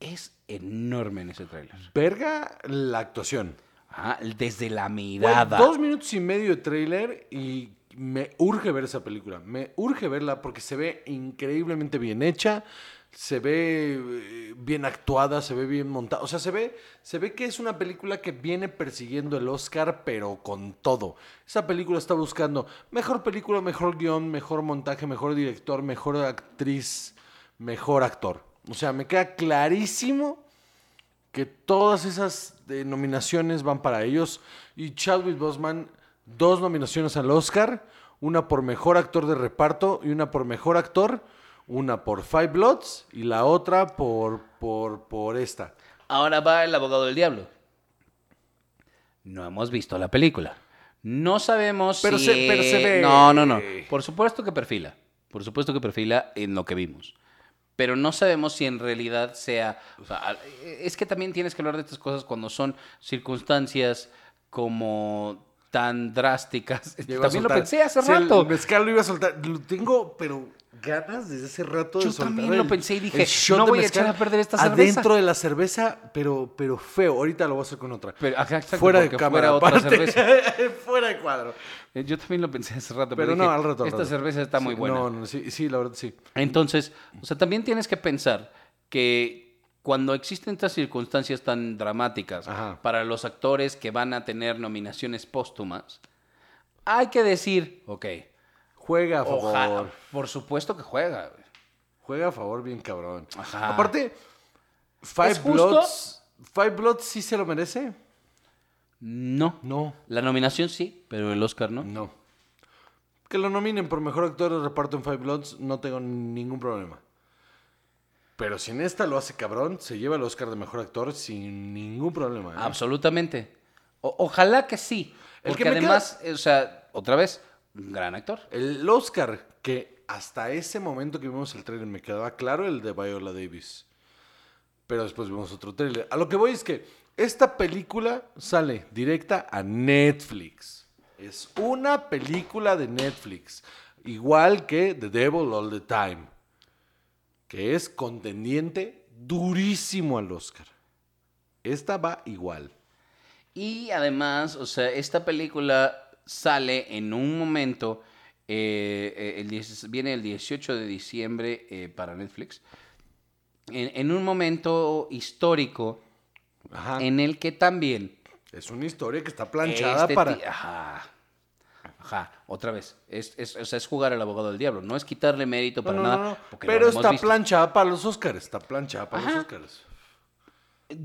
es enorme en ese tráiler. Verga la actuación. Ah, desde la mirada. dos minutos y medio de tráiler y me urge ver esa película. Me urge verla porque se ve increíblemente bien hecha. Se ve eh, bien actuada, se ve bien montada. O sea, se ve, se ve que es una película que viene persiguiendo el Oscar, pero con todo. Esa película está buscando mejor película, mejor guion, mejor montaje, mejor director, mejor actriz, mejor actor. O sea, me queda clarísimo que todas esas eh, nominaciones van para ellos. Y Chadwick Boseman, dos nominaciones al Oscar, una por mejor actor de reparto y una por mejor actor, una por Five Bloods y la otra por, por, por esta. Ahora va el abogado del diablo. No hemos visto la película. No sabemos Pero si... se- pero se ve. No, no, no. Por supuesto que perfila. Por supuesto que perfila en lo que vimos. Pero no sabemos si en realidad sea... o sea, al- es que también tienes que hablar de estas cosas cuando son circunstancias como tan drásticas. También lo pensé hace Sí, el rato. mezcal lo iba a soltar. Lo tengo, pero ganas desde hace rato de Yo soltar también lo pensé y dije, no de voy a echar a perder esta cerveza. Adentro de la cerveza, pero, pero feo. Ahorita lo voy a hacer con otra. Pero, ajá, exacto, fuera de cámara. fuera otra cerveza. fuera de cuadro. Eh, Yo también lo pensé hace rato. Pero no, al rato. al Esta rato. cerveza está muy buena. No, no, sí, sí, la verdad sí. Entonces, o sea, también tienes que pensar que cuando existen estas circunstancias tan dramáticas Ajá. para los actores que van a tener nominaciones póstumas, hay que decir, ok, Juega a favor. ojalá, por supuesto que juega. güey. Juega a favor bien cabrón. Ajá. Aparte, Five. Bloods. Five Bloods sí se lo merece. No. No. La nominación sí, pero el Oscar no. No. Que lo nominen por mejor actor de reparto en Five Bloods, no tengo ningún problema. Pero si en esta lo hace cabrón, se lleva el Oscar de mejor actor sin ningún problema. ¿eh? Absolutamente. O- ojalá que sí. El Porque que además, eh, o sea, otra vez, gran actor. El Oscar, que hasta ese momento que vimos el trailer me quedaba claro, el de Viola Davis. Pero después vimos otro trailer. A lo que voy es que esta película sale directa a Netflix. Es una película de Netflix. Igual que The Devil All the Time. Que es contendiente durísimo al Oscar. Esta va igual. Y además, o sea, esta película sale en un momento, eh, eh, el 10 viene el 18 de diciembre eh, para Netflix, en, en un momento histórico Ajá. en el que también... Es una historia que está planchada este para... Ajá. Ajá, otra vez. Es, es, es jugar al abogado del diablo. No es quitarle mérito para no, nada. no, Pero está visto. planchada para los Oscars. Está planchada para Ajá. los Oscars.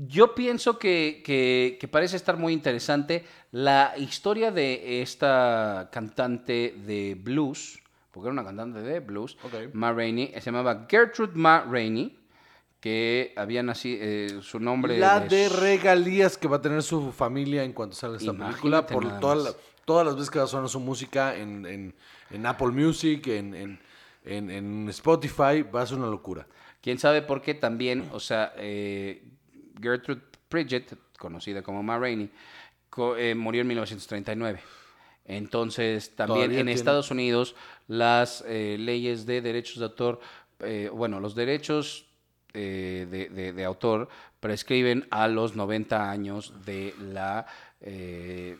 Yo pienso que, que- que parece estar muy interesante la historia de esta cantante de blues, porque era una cantante de blues. Ma Rainey, se llamaba Gertrude Ma Rainey, que había nacido, eh, su nombre... La de regalías que va a tener su familia en cuanto salga esta Imagínate película. Por toda la- todas las veces que va a sonar su música en, en- en Apple Music, en, en- en- en Spotify, va a ser una locura. Quién sabe por qué también, o sea, eh, Gertrude Pridgett, conocida como Ma Rainey, co- eh, murió en 1939. Entonces, también en tiene- Estados Unidos, las eh, leyes de derechos de autor, eh, bueno, los derechos eh, de, de- de autor prescriben a los 90 años de la, del,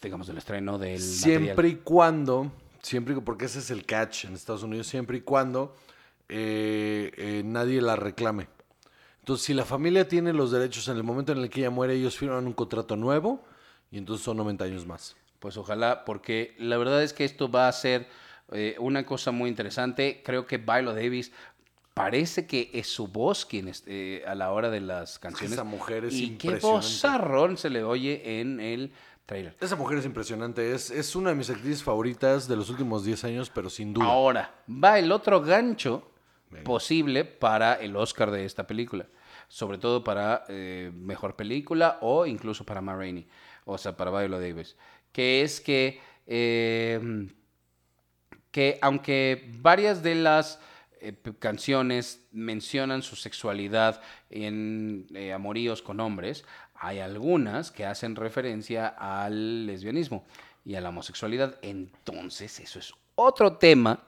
digamos, del estreno del Siempre material. y cuando, siempre, y- porque ese es el catch en Estados Unidos, siempre y cuando nadie la reclame. Entonces, si la familia tiene los derechos en el momento en el que ella muere, ellos firman un contrato nuevo y entonces son 90 años más. Pues ojalá, porque la verdad es que esto va a ser eh, una cosa muy interesante. Creo que Viola Davis parece que es su voz quien es, eh, a la hora de las canciones. esa mujer es y qué impresionante. vozarrón se le oye en el trailer. Esa mujer es impresionante, es, es una de mis actrices favoritas de los últimos 10 años, pero sin duda. Ahora, va el otro gancho Posible para el Oscar de esta película. Sobre todo para eh, Mejor Película o incluso para Ma Rainey. O sea, para Viola Davis. Que es que, eh, que aunque varias de las eh, canciones mencionan su sexualidad en eh, amoríos con hombres, hay algunas que hacen referencia al lesbianismo y a la homosexualidad. Entonces, eso es otro tema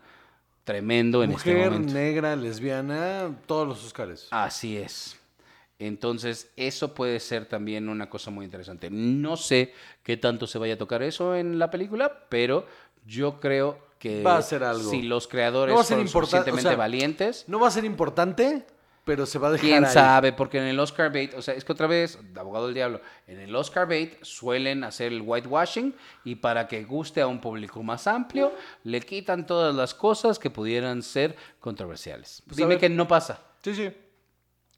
tremendo en este Mujer, momento. negra, lesbiana, todos los Oscars. Así es. Entonces, eso puede ser también una cosa muy interesante. No sé qué tanto se vaya a tocar eso en la película, pero yo creo que Va a ser algo. si los creadores No importan- suficientemente o sea, valientes, No va a ser importante, pero se va a dejar quién ahí. sabe, porque en el Oscar bait, o sea, es que otra vez, abogado del diablo, en el Oscar bait suelen hacer el whitewashing y para que guste a un público más amplio, le quitan todas las cosas que pudieran ser controversiales. Pues, a Dime que no pasa. Sí, sí.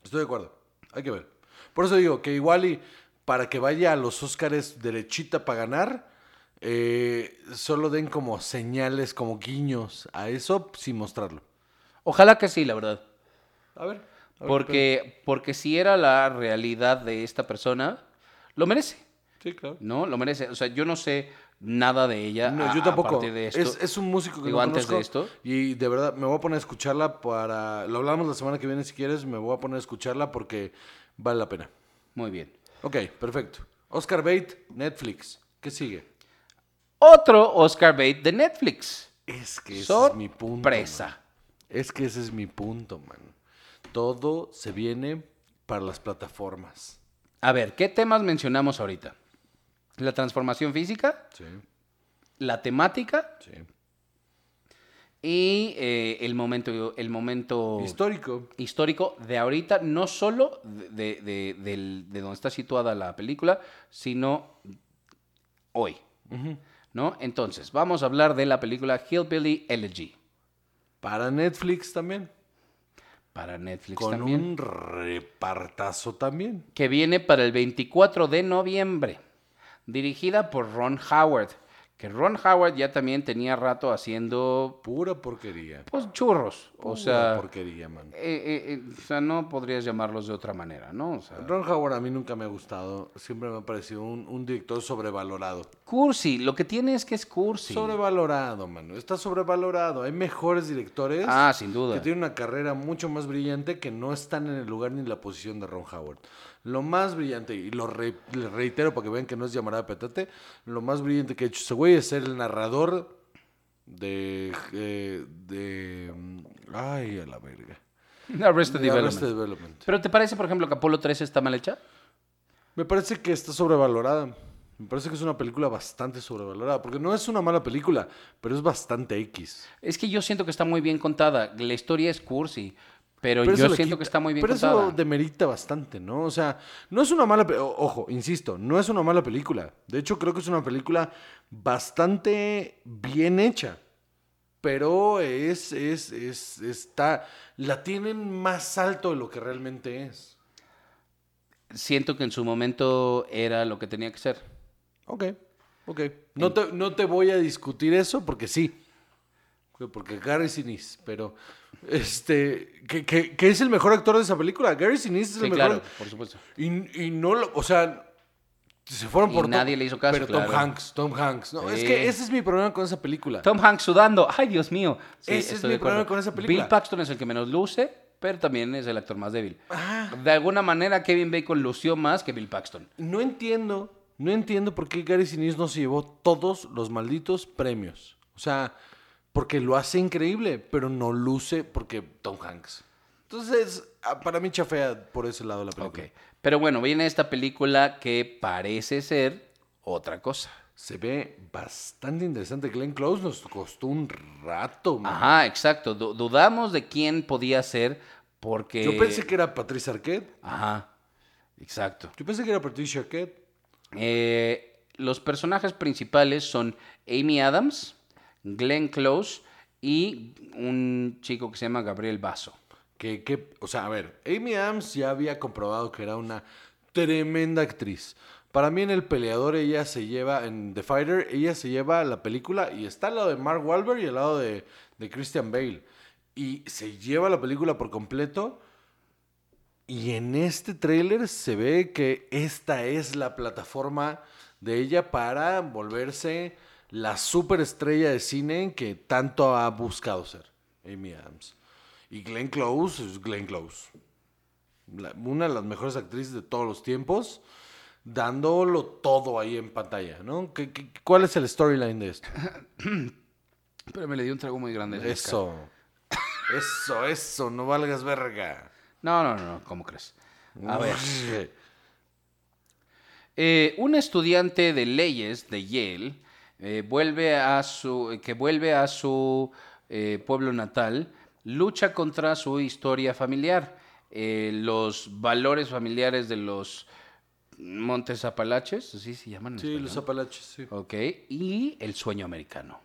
Estoy de acuerdo. Hay que ver. Por eso digo que igual y para que vaya a los Óscares derechita para ganar, eh, solo den como señales, como guiños a eso sin mostrarlo. Ojalá que sí, la verdad. A ver. Porque, porque si era la realidad de esta persona, lo merece, Sí, claro. ¿no? Lo merece. O sea, yo no sé nada de ella No, a- yo tampoco. partir de esto. Es, es un músico que Digo, no antes de esto. Y de verdad, me voy a poner a escucharla para... Lo hablamos la semana que viene si quieres, me voy a poner a escucharla porque vale la pena. Muy bien. Ok, perfecto. Oscar Bate, Netflix. ¿Qué sigue? Otro Oscar bait de Netflix. Es que ese es mi punto. Man. Es que ese es mi punto, man. Todo se viene para las plataformas. A ver, ¿qué temas mencionamos ahorita? La transformación física, Sí, la temática sí. y eh, el momento, el momento Histórico. histórico de ahorita, no solo de, de, de- del- de donde está situada la película, sino hoy. ¿No? Entonces, vamos a hablar de la película Hillbilly Elegy Para Netflix también. Para Netflix Con también. un repartazo también. que viene para el 24 de noviembre, dirigida por Ron Howard, que Ron Howard ya también tenía rato haciendo Pura porquería. pues churros, o Pura sea, porquería, man. eh, eh, eh, o sea, no podrías llamarlos de otra manera, ¿no? O sea, Ron Howard a mí nunca me ha gustado. Siempre me ha parecido un, un director sobrevalorado. cursi, lo que tiene es que es cursi. Sobrevalorado, mano. Está sobrevalorado. Hay mejores directores Ah, sin duda. que tienen una carrera mucho más brillante que no están en el lugar ni en la posición de Ron Howard. Lo más brillante, y lo re- le reitero para que vean que no es llamarada de petate, lo más brillante que ha hecho ese güey es ser el narrador de... eh, de ay, a la verga. Arrested De Development. Arrested Development. ¿Pero te parece, por ejemplo, que Apolo 13 está mal hecha? Me parece que está sobrevalorada. Me parece que es una película bastante sobrevalorada. Porque no es una mala película, pero es bastante X. Es que yo siento que está muy bien contada. La historia es cursi, pero, Pero yo siento que está muy bien pero contada. eso demerita bastante, ¿no? O sea, no es una mala... Ojo, insisto, no es una mala película. De hecho, creo que es una película bastante bien hecha. Pero es, es, es, está... La tienen más alto de lo que realmente es. Siento que en su momento era lo que tenía que ser. Ok, ok. No te, no te voy a discutir eso porque sí. Porque Gary Sinise, pero... Este, que, que- que es el mejor actor de esa película. Gary Sinise es Sí, el mejor. claro, por supuesto. Y, y no lo, o sea, se fueron Y por Tom- nadie le hizo caso, Pero Tom. Hanks, Tom Hanks. No, es que ese es mi problema con esa película. Tom Hanks sudando. Ay, Dios mío. Sí, Ese es mi de problema con esa película. Bill Paxton es el que menos luce, pero también es el actor más débil. Ah. De alguna manera, Kevin Bacon lució más que Bill Paxton. No entiendo, no entiendo por qué Gary Sinise no se llevó todos los malditos premios. O sea, porque lo hace increíble, pero no luce porque Tom Hanks. Entonces, ah, para mí chafea por ese lado la película. Ok. Pero bueno, viene esta película que parece ser otra cosa. Se ve bastante interesante. Glenn Close nos costó un rato. man. Ajá, exacto. Du- dudamos de quién podía ser porque... Yo pensé que era Patricia Arquette. Ajá, exacto. Yo pensé que era Patricia Arquette. Eh, los personajes principales son Amy Adams, Glenn Close y un chico que se llama Gabriel Basso. Que, que, o sea, a ver, Amy Adams ya había comprobado que era una tremenda actriz. Para mí en El Peleador ella se lleva, en The Fighter, ella se lleva la película y está al lado de Mark Wahlberg y al lado de, de Christian Bale. Y se lleva la película por completo. Y en este tráiler se ve que esta es la plataforma de ella para volverse la superestrella de cine que tanto ha buscado ser, Amy Adams. Y Glenn Close es Glenn Close. La- una de las mejores actrices de todos los tiempos, dándolo todo ahí en pantalla, ¿no? ¿Qué- qué- cuál es el storyline de esto? Pero me le dio un trago muy grande. Eso. Eso, eso, no valgas verga. No, no, no, no, ¿cómo crees? A ver. Eh, un estudiante de leyes de Yale eh, vuelve a su, que vuelve a su eh, pueblo natal, lucha contra su historia familiar, eh, los valores familiares de los Montes Apalaches, así se llaman. Sí, los Apalaches, sí. Ok, y el sueño americano.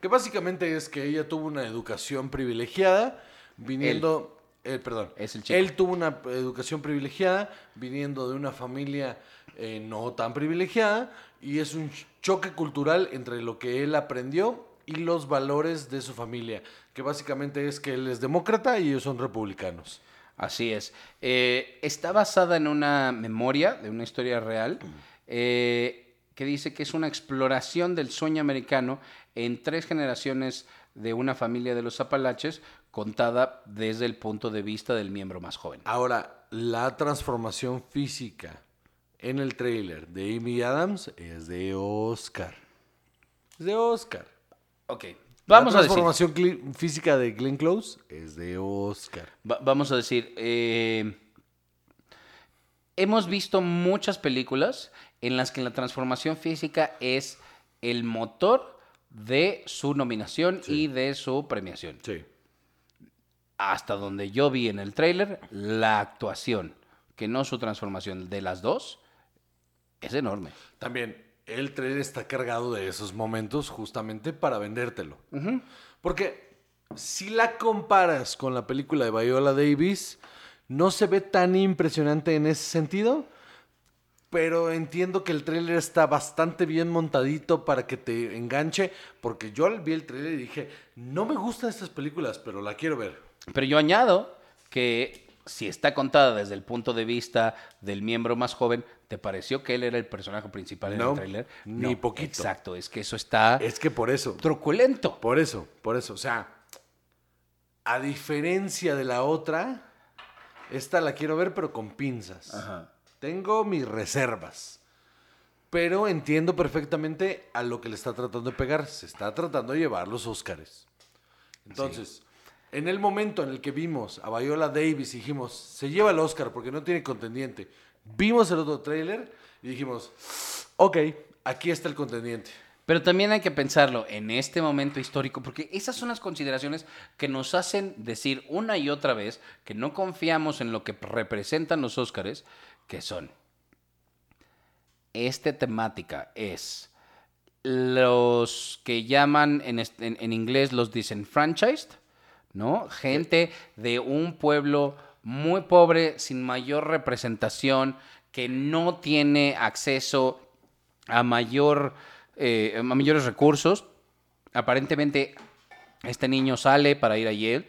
Que básicamente es que ella tuvo una educación privilegiada viniendo... eh, perdón. Es el chico. Él tuvo una educación privilegiada viniendo de una familia eh, no tan privilegiada y es un choque cultural entre lo que él aprendió y los valores de su familia, que básicamente es que él es demócrata y ellos son republicanos. Así es. Eh, está basada en una memoria de una historia real eh, que dice que es una exploración del sueño americano en tres generaciones de una familia de los Apalaches contada desde el punto de vista del miembro más joven. Ahora, la transformación física en el tráiler de Amy Adams es de Oscar. Es de Oscar. Ok. Vamos la a decir. transformación física de Glenn Close es de Oscar. Va- vamos a decir, eh, hemos visto muchas películas en las que la transformación física es el motor de su nominación y de su premiación. Sí. Hasta donde yo vi en el tráiler, la actuación, que no su transformación de las dos, es enorme. También el trailer está cargado de esos momentos justamente para vendértelo. Porque si la comparas con la película de Viola Davis, no se ve tan impresionante en ese sentido, pero entiendo que el tráiler está bastante bien montadito para que te enganche, porque yo vi el tráiler y dije, no me gustan estas películas, pero la quiero ver. Pero yo añado que si está contada desde el punto de vista del miembro más joven, ¿te pareció que él era el personaje principal en No, el tráiler? ni poquito. Exacto, es que eso está Es que por eso, truculento. Por eso, por eso. O sea, a diferencia de la otra, esta la quiero ver, pero con pinzas. Tengo mis reservas. Pero entiendo perfectamente a lo que le está tratando de pegar. Se está tratando de llevar los Óscares. Entonces, en el momento en el que vimos a Viola Davis y dijimos, se lleva el Oscar porque no tiene contendiente, vimos el otro tráiler y dijimos, ok, aquí está el contendiente. Pero también hay que pensarlo en este momento histórico, porque esas son las consideraciones que nos hacen decir una y otra vez que no confiamos en lo que representan los Óscares, que son. Esta temática es los que llaman en, en- en inglés los disenfranchised, ¿no? Gente de un pueblo muy pobre, sin mayor representación, que no tiene acceso a mayor eh, a mayores recursos. Aparentemente, este niño sale para ir a Yale,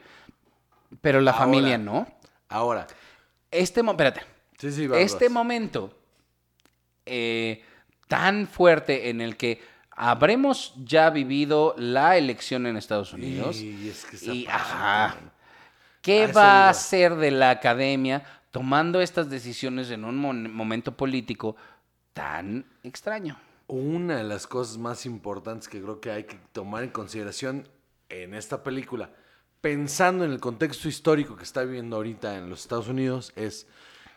pero la Ahora. familia no. Ahora, Este, espérate, sí, sí, vas, este momento eh, tan fuerte en el que habremos ya vivido la elección en Estados Unidos. Y es que esa Y, ajá, ¿Qué va a hacer de la academia tomando estas decisiones en un momento político tan extraño? Una de las cosas más importantes que creo que hay que tomar en consideración en esta película, pensando en el contexto histórico que está viviendo ahorita en los Estados Unidos, es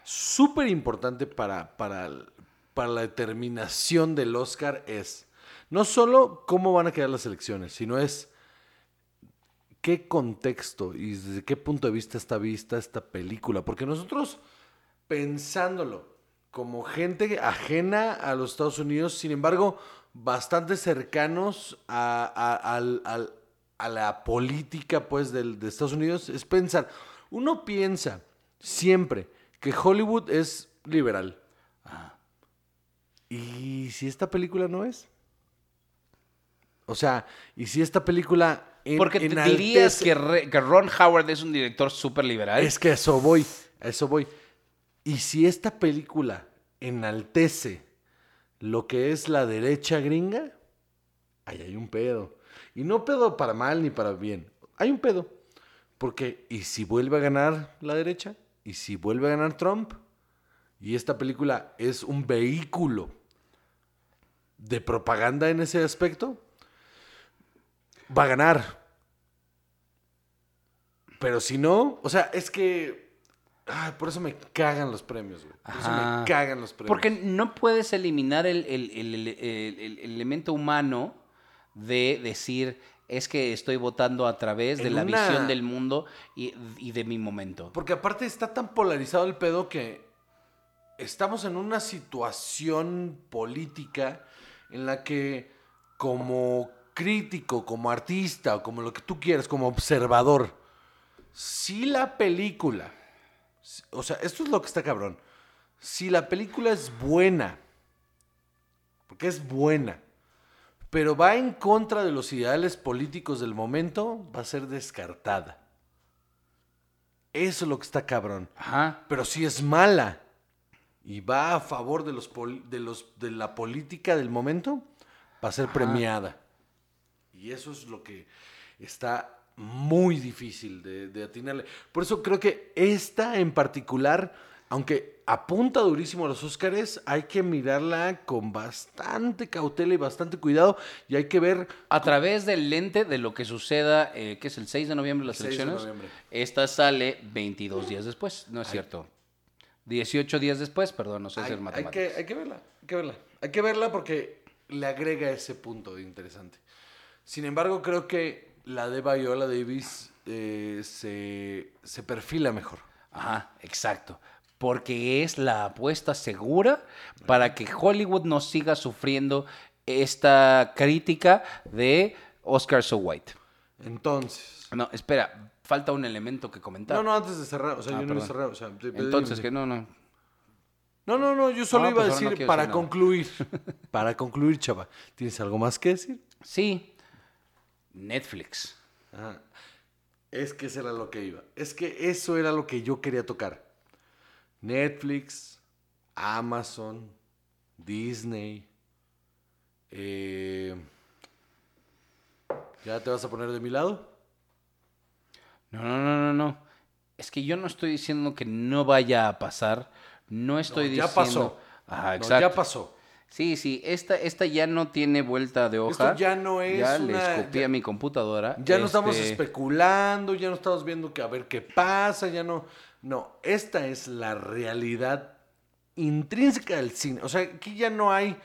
súper importante para, para, para la determinación del Oscar, es no solo cómo van a quedar las elecciones, sino es qué contexto y desde qué punto de vista está vista esta película. Porque nosotros, pensándolo como gente ajena a los Estados Unidos, sin embargo, bastante cercanos a, la política pues, de Estados Unidos, es pensar, uno piensa siempre que Hollywood es liberal. ¿Y si esta película no es? O sea, ¿y si esta película... en- Porque te enaltece- dirías que, Re- que Ron Howard es un director súper liberal. Es que eso voy, eso voy. Y si esta película enaltece lo que es la derecha gringa, ahí hay un pedo. Y no pedo para mal ni para bien. Hay un pedo. Porque, ¿y si vuelve a ganar la derecha? ¿Y si vuelve a ganar Trump? Y esta película es un vehículo de propaganda en ese aspecto, va a ganar. Pero si no, o sea, es que Ay, por eso me cagan los premios, güey. Por eso me cagan los premios. Porque no puedes eliminar el, el- el- el- el- el elemento humano de decir, es que estoy votando a través de la una- visión del mundo y, y de mi momento. Porque aparte está tan polarizado el pedo que estamos en una situación política en la que como crítico, como artista, o como lo que tú quieras, como observador, si la película, o sea, esto es lo que está cabrón, si la película es buena, porque es buena, pero va en contra de los ideales políticos del momento, va a ser descartada. Eso es lo que está cabrón. Ajá. Pero si es mala y va a favor de los de los de la política del momento, va a ser premiada. Y eso es lo que está muy difícil de, de atinarle. Por eso creo que esta en particular, aunque apunta durísimo a los Óscares, hay que mirarla con bastante cautela y bastante cuidado. Y hay que ver A través del lente de lo que suceda, eh, que es el 6 de noviembre las 6 de elecciones, noviembre. esta sale 22 días después, no es cierto. 18 días después, perdón, no sé hay, hacer hay matemáticas. que, hay que verla, hay que verla. Hay que verla porque le agrega ese punto interesante. Sin embargo, creo que la de Viola Davis eh, se, se perfila mejor. Ajá, exacto. Porque es la apuesta segura para que Hollywood no siga sufriendo esta crítica de Oscar So White. Entonces. No, espera, falta un elemento que comentar. No, no, antes de cerrar. O sea, Ah, yo no he cerrado. O sea, Entonces, que no, no. No, no, no, yo solo No, iba a pues no decir para concluir. para concluir, chava. ¿Tienes algo más que decir? Sí, Netflix. Ajá. Es que eso era lo que iba. Es que eso era lo que yo quería tocar. Netflix, Amazon, Disney. eh, ¿Ya te vas a poner de mi lado? No, no, no, no, no. Es que yo no estoy diciendo que no vaya a pasar. No estoy No, ya diciendo. pasó. Ajá, No, exacto. ya pasó. Sí, sí, esta, esta ya no tiene vuelta de hoja. Esto ya no es Ya le escupí ya- a mi computadora. Ya no estamos Este, especulando, ya no estamos viendo que a ver qué pasa, ya no. No, esta es la realidad intrínseca del cine. O sea, aquí ya no hay.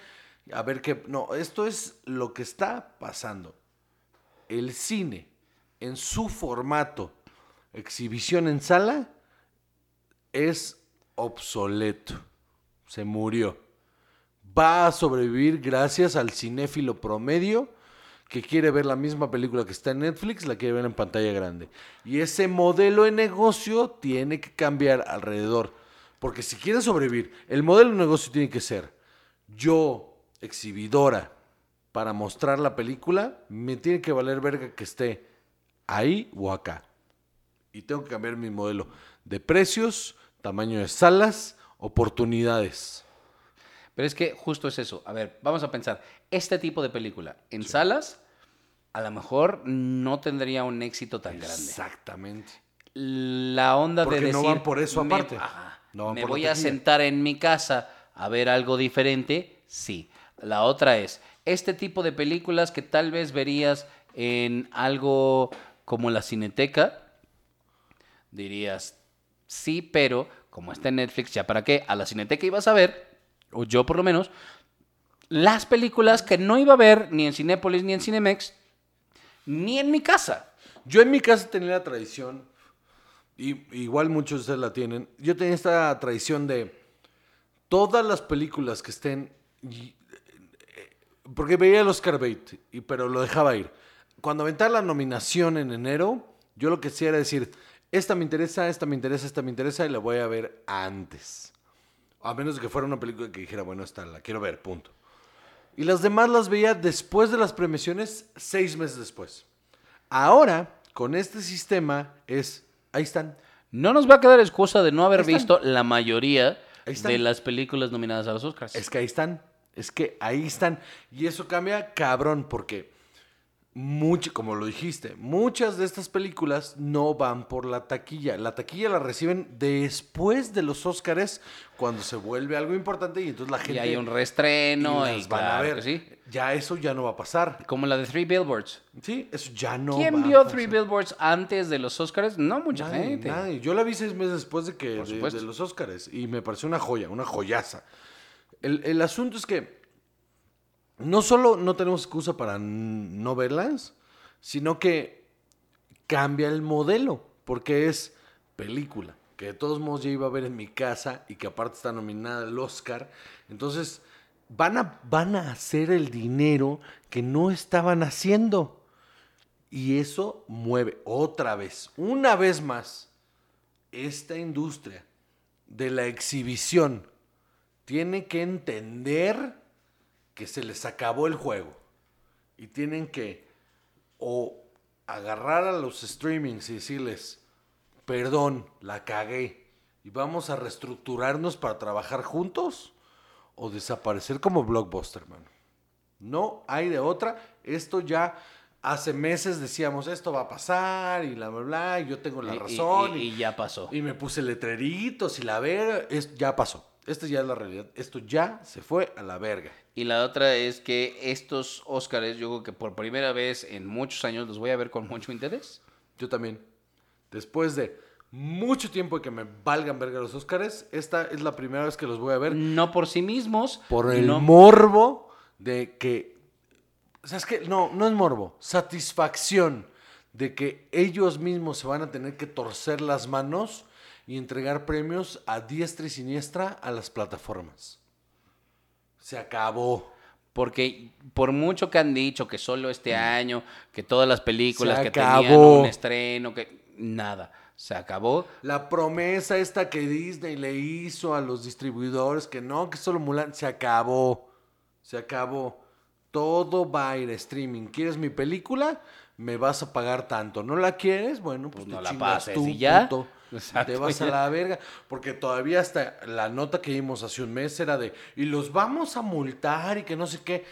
A ver qué. No, esto es lo que está pasando. El cine, en su formato, exhibición en sala, es obsoleto. Se murió. Va a sobrevivir gracias al cinéfilo promedio que quiere ver la misma película que está en Netflix, la quiere ver en pantalla grande. Y ese modelo de negocio tiene que cambiar alrededor. Porque si quieren sobrevivir, el modelo de negocio tiene que ser yo, exhibidora, para mostrar la película, me tiene que valer verga que esté ahí o acá. Y tengo que cambiar mi modelo de precios, tamaño de salas, oportunidades. Pero es que justo es eso. A ver, vamos a pensar. Este tipo de película en salas, a lo mejor no tendría un éxito tan grande. Exactamente. La onda Porque de no decir. van por eso me- aparte. No me la voy a sentar en mi casa a ver algo diferente. Sí. La otra es este tipo de películas que tal vez verías en algo como la Cineteca. Dirías, sí, pero como está en Netflix, ¿ya para qué? A la Cineteca ibas a ver, o yo por lo menos, las películas que no iba a ver ni en Cinépolis ni en Cinemex, ni en mi casa. Yo en mi casa tenía la tradición, y igual muchos de ustedes la tienen, yo tenía esta tradición de todas las películas que estén, eh, porque veía el Oscar Bait, y, pero lo dejaba ir. Cuando aventaba la nominación en enero, yo lo que hacía era decir, esta me interesa, esta me interesa, esta me interesa, y la voy a ver antes. A menos de que fuera una película que dijera, bueno, esta la quiero ver, punto. Y las demás las veía después de las premiaciones, seis meses después. Ahora, con este sistema, es. Ahí están. No nos va a quedar excusa de no haber visto la mayoría de las películas nominadas a los Oscars. Es que ahí están. Es que ahí están. Y eso cambia cabrón, porque mucho, como lo dijiste, muchas de estas películas no van por la taquilla. La taquilla la reciben después de los Óscares, cuando se vuelve algo importante y entonces la gente Y hay un reestreno y van a ver. sí. Ya eso ya no va a pasar. Como la de Three Billboards. Sí, eso ya no ¿Quién va a vio pasar. Three Billboards antes de los Oscars? No mucha Nadie, gente. nadie. Yo la vi seis meses después de que de los Óscares y me pareció una joya, una joyaza. El, el asunto es que no solo no tenemos excusa para no verlas, sino que cambia el modelo, porque es película, que de todos modos ya iba a ver en mi casa y que aparte está nominada al Oscar. Entonces, van a, van a hacer el dinero que no estaban haciendo. Y eso mueve otra vez, una vez más, esta industria de la exhibición tiene que entender que se les acabó el juego y tienen que o agarrar a los streamings y decirles, perdón, la cagué y vamos a reestructurarnos para trabajar juntos o desaparecer como blockbuster, mano. No hay de otra. Esto ya hace meses decíamos, esto va a pasar y bla, bla, bla, y yo tengo la Y- razón. y- y- y ya pasó. y me puse letreritos y la verga. Es, ya pasó. Esta ya es la realidad. Esto ya se fue a la verga. Y la otra es que estos Oscars, yo creo que por primera vez en muchos años los voy a ver con mucho interés. Yo también. Después de mucho tiempo que me valgan verga los Óscares, esta es la primera vez que los voy a ver No por sí mismos. por el no- morbo de que. ¿Sabes qué? No, no es morbo. Satisfacción de que ellos mismos se van a tener que torcer las manos y entregar premios a diestra y siniestra a las plataformas. Se acabó. Porque por mucho que han dicho que solo este año, que todas las películas que tenían un estreno, que nada, se acabó. La promesa esta que Disney le hizo a los distribuidores, que no, que solo Mulan, se acabó. Se acabó. Todo va a ir a streaming. ¿Quieres mi película? Me vas a pagar tanto. ¿No la quieres? Bueno, pues, Pues te no la pases tú, y ya. puto. Exacto, Te vas a la verga. Porque todavía hasta la nota que vimos hace un mes era de, y los vamos a multar y que no sé qué.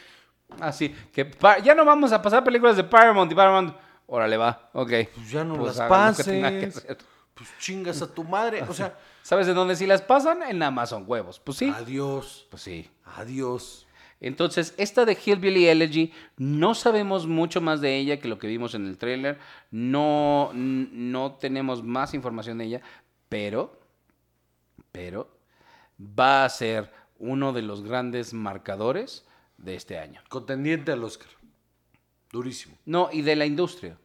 Así, que pa- ya no vamos a pasar películas de Paramount y Paramount. Órale, va, ok. Pues ya no Pues las que que pases. hacer. Pues chingas a tu madre. O sea, ¿Sabes de dónde sí las pasan? En Amazon Huevos. Pues sí. adiós. Pues sí. Adiós. Entonces, esta de Hillbilly Elegy, no sabemos mucho más de ella que lo que vimos en el tráiler. No, no tenemos más información de ella, pero, pero, va a ser uno de los grandes marcadores de este año. Contendiente al Oscar. Durísimo. No, y de la industria.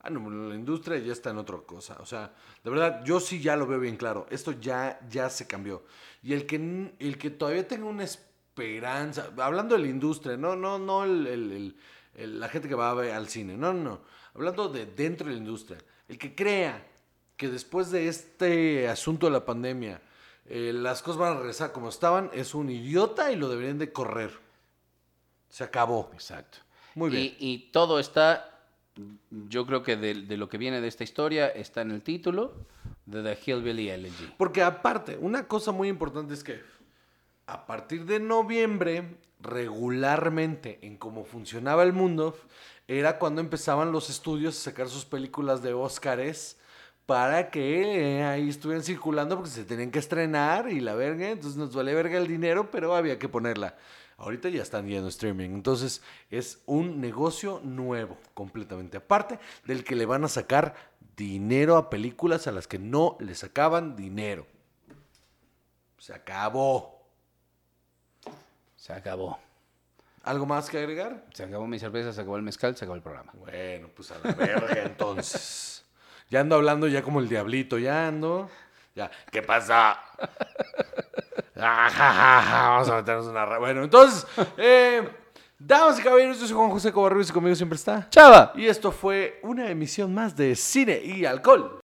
Ah, no, la industria ya está en otra cosa. O sea, de verdad, yo sí ya lo veo bien claro. Esto ya, ya se cambió. Y el que, el que todavía tenga una esperanza, hablando de la industria, no, no, no el, el- el- el- la gente que va a ver al cine, no, no, no. Hablando de dentro de la industria. El que crea que después de este asunto de la pandemia, eh, las cosas van a regresar como estaban, es un idiota y lo deberían de correr. Se acabó. Exacto. Muy bien. Y, y todo está, yo creo que de, de lo que viene de esta historia está en el título de The Hillbilly Elegy. Porque aparte, una cosa muy importante es que a partir de noviembre, regularmente en cómo funcionaba el mundo, era cuando empezaban los estudios a sacar sus películas de Óscares para que eh, ahí estuvieran circulando porque se tenían que estrenar y la verga, entonces nos vale verga el dinero, pero había que ponerla. Ahorita ya están yendo streaming, entonces es un negocio nuevo, completamente aparte del que le van a sacar dinero a películas a las que no le sacaban dinero. Se acabó. Se acabó. ¿Algo más que agregar? Se acabó mi cerveza, se acabó el mezcal, se acabó el programa. Bueno, pues a la verga entonces. Ya ando hablando ya como el diablito, ya ando. Ya, ¿qué pasa? Ah, ja, ja, ja, Vamos a meternos una... Bueno, entonces, eh, damas y caballeros, yo soy Juan José Covarrubias y conmigo siempre está. ¡Chava! Y esto fue una emisión más de Cine y Alcohol.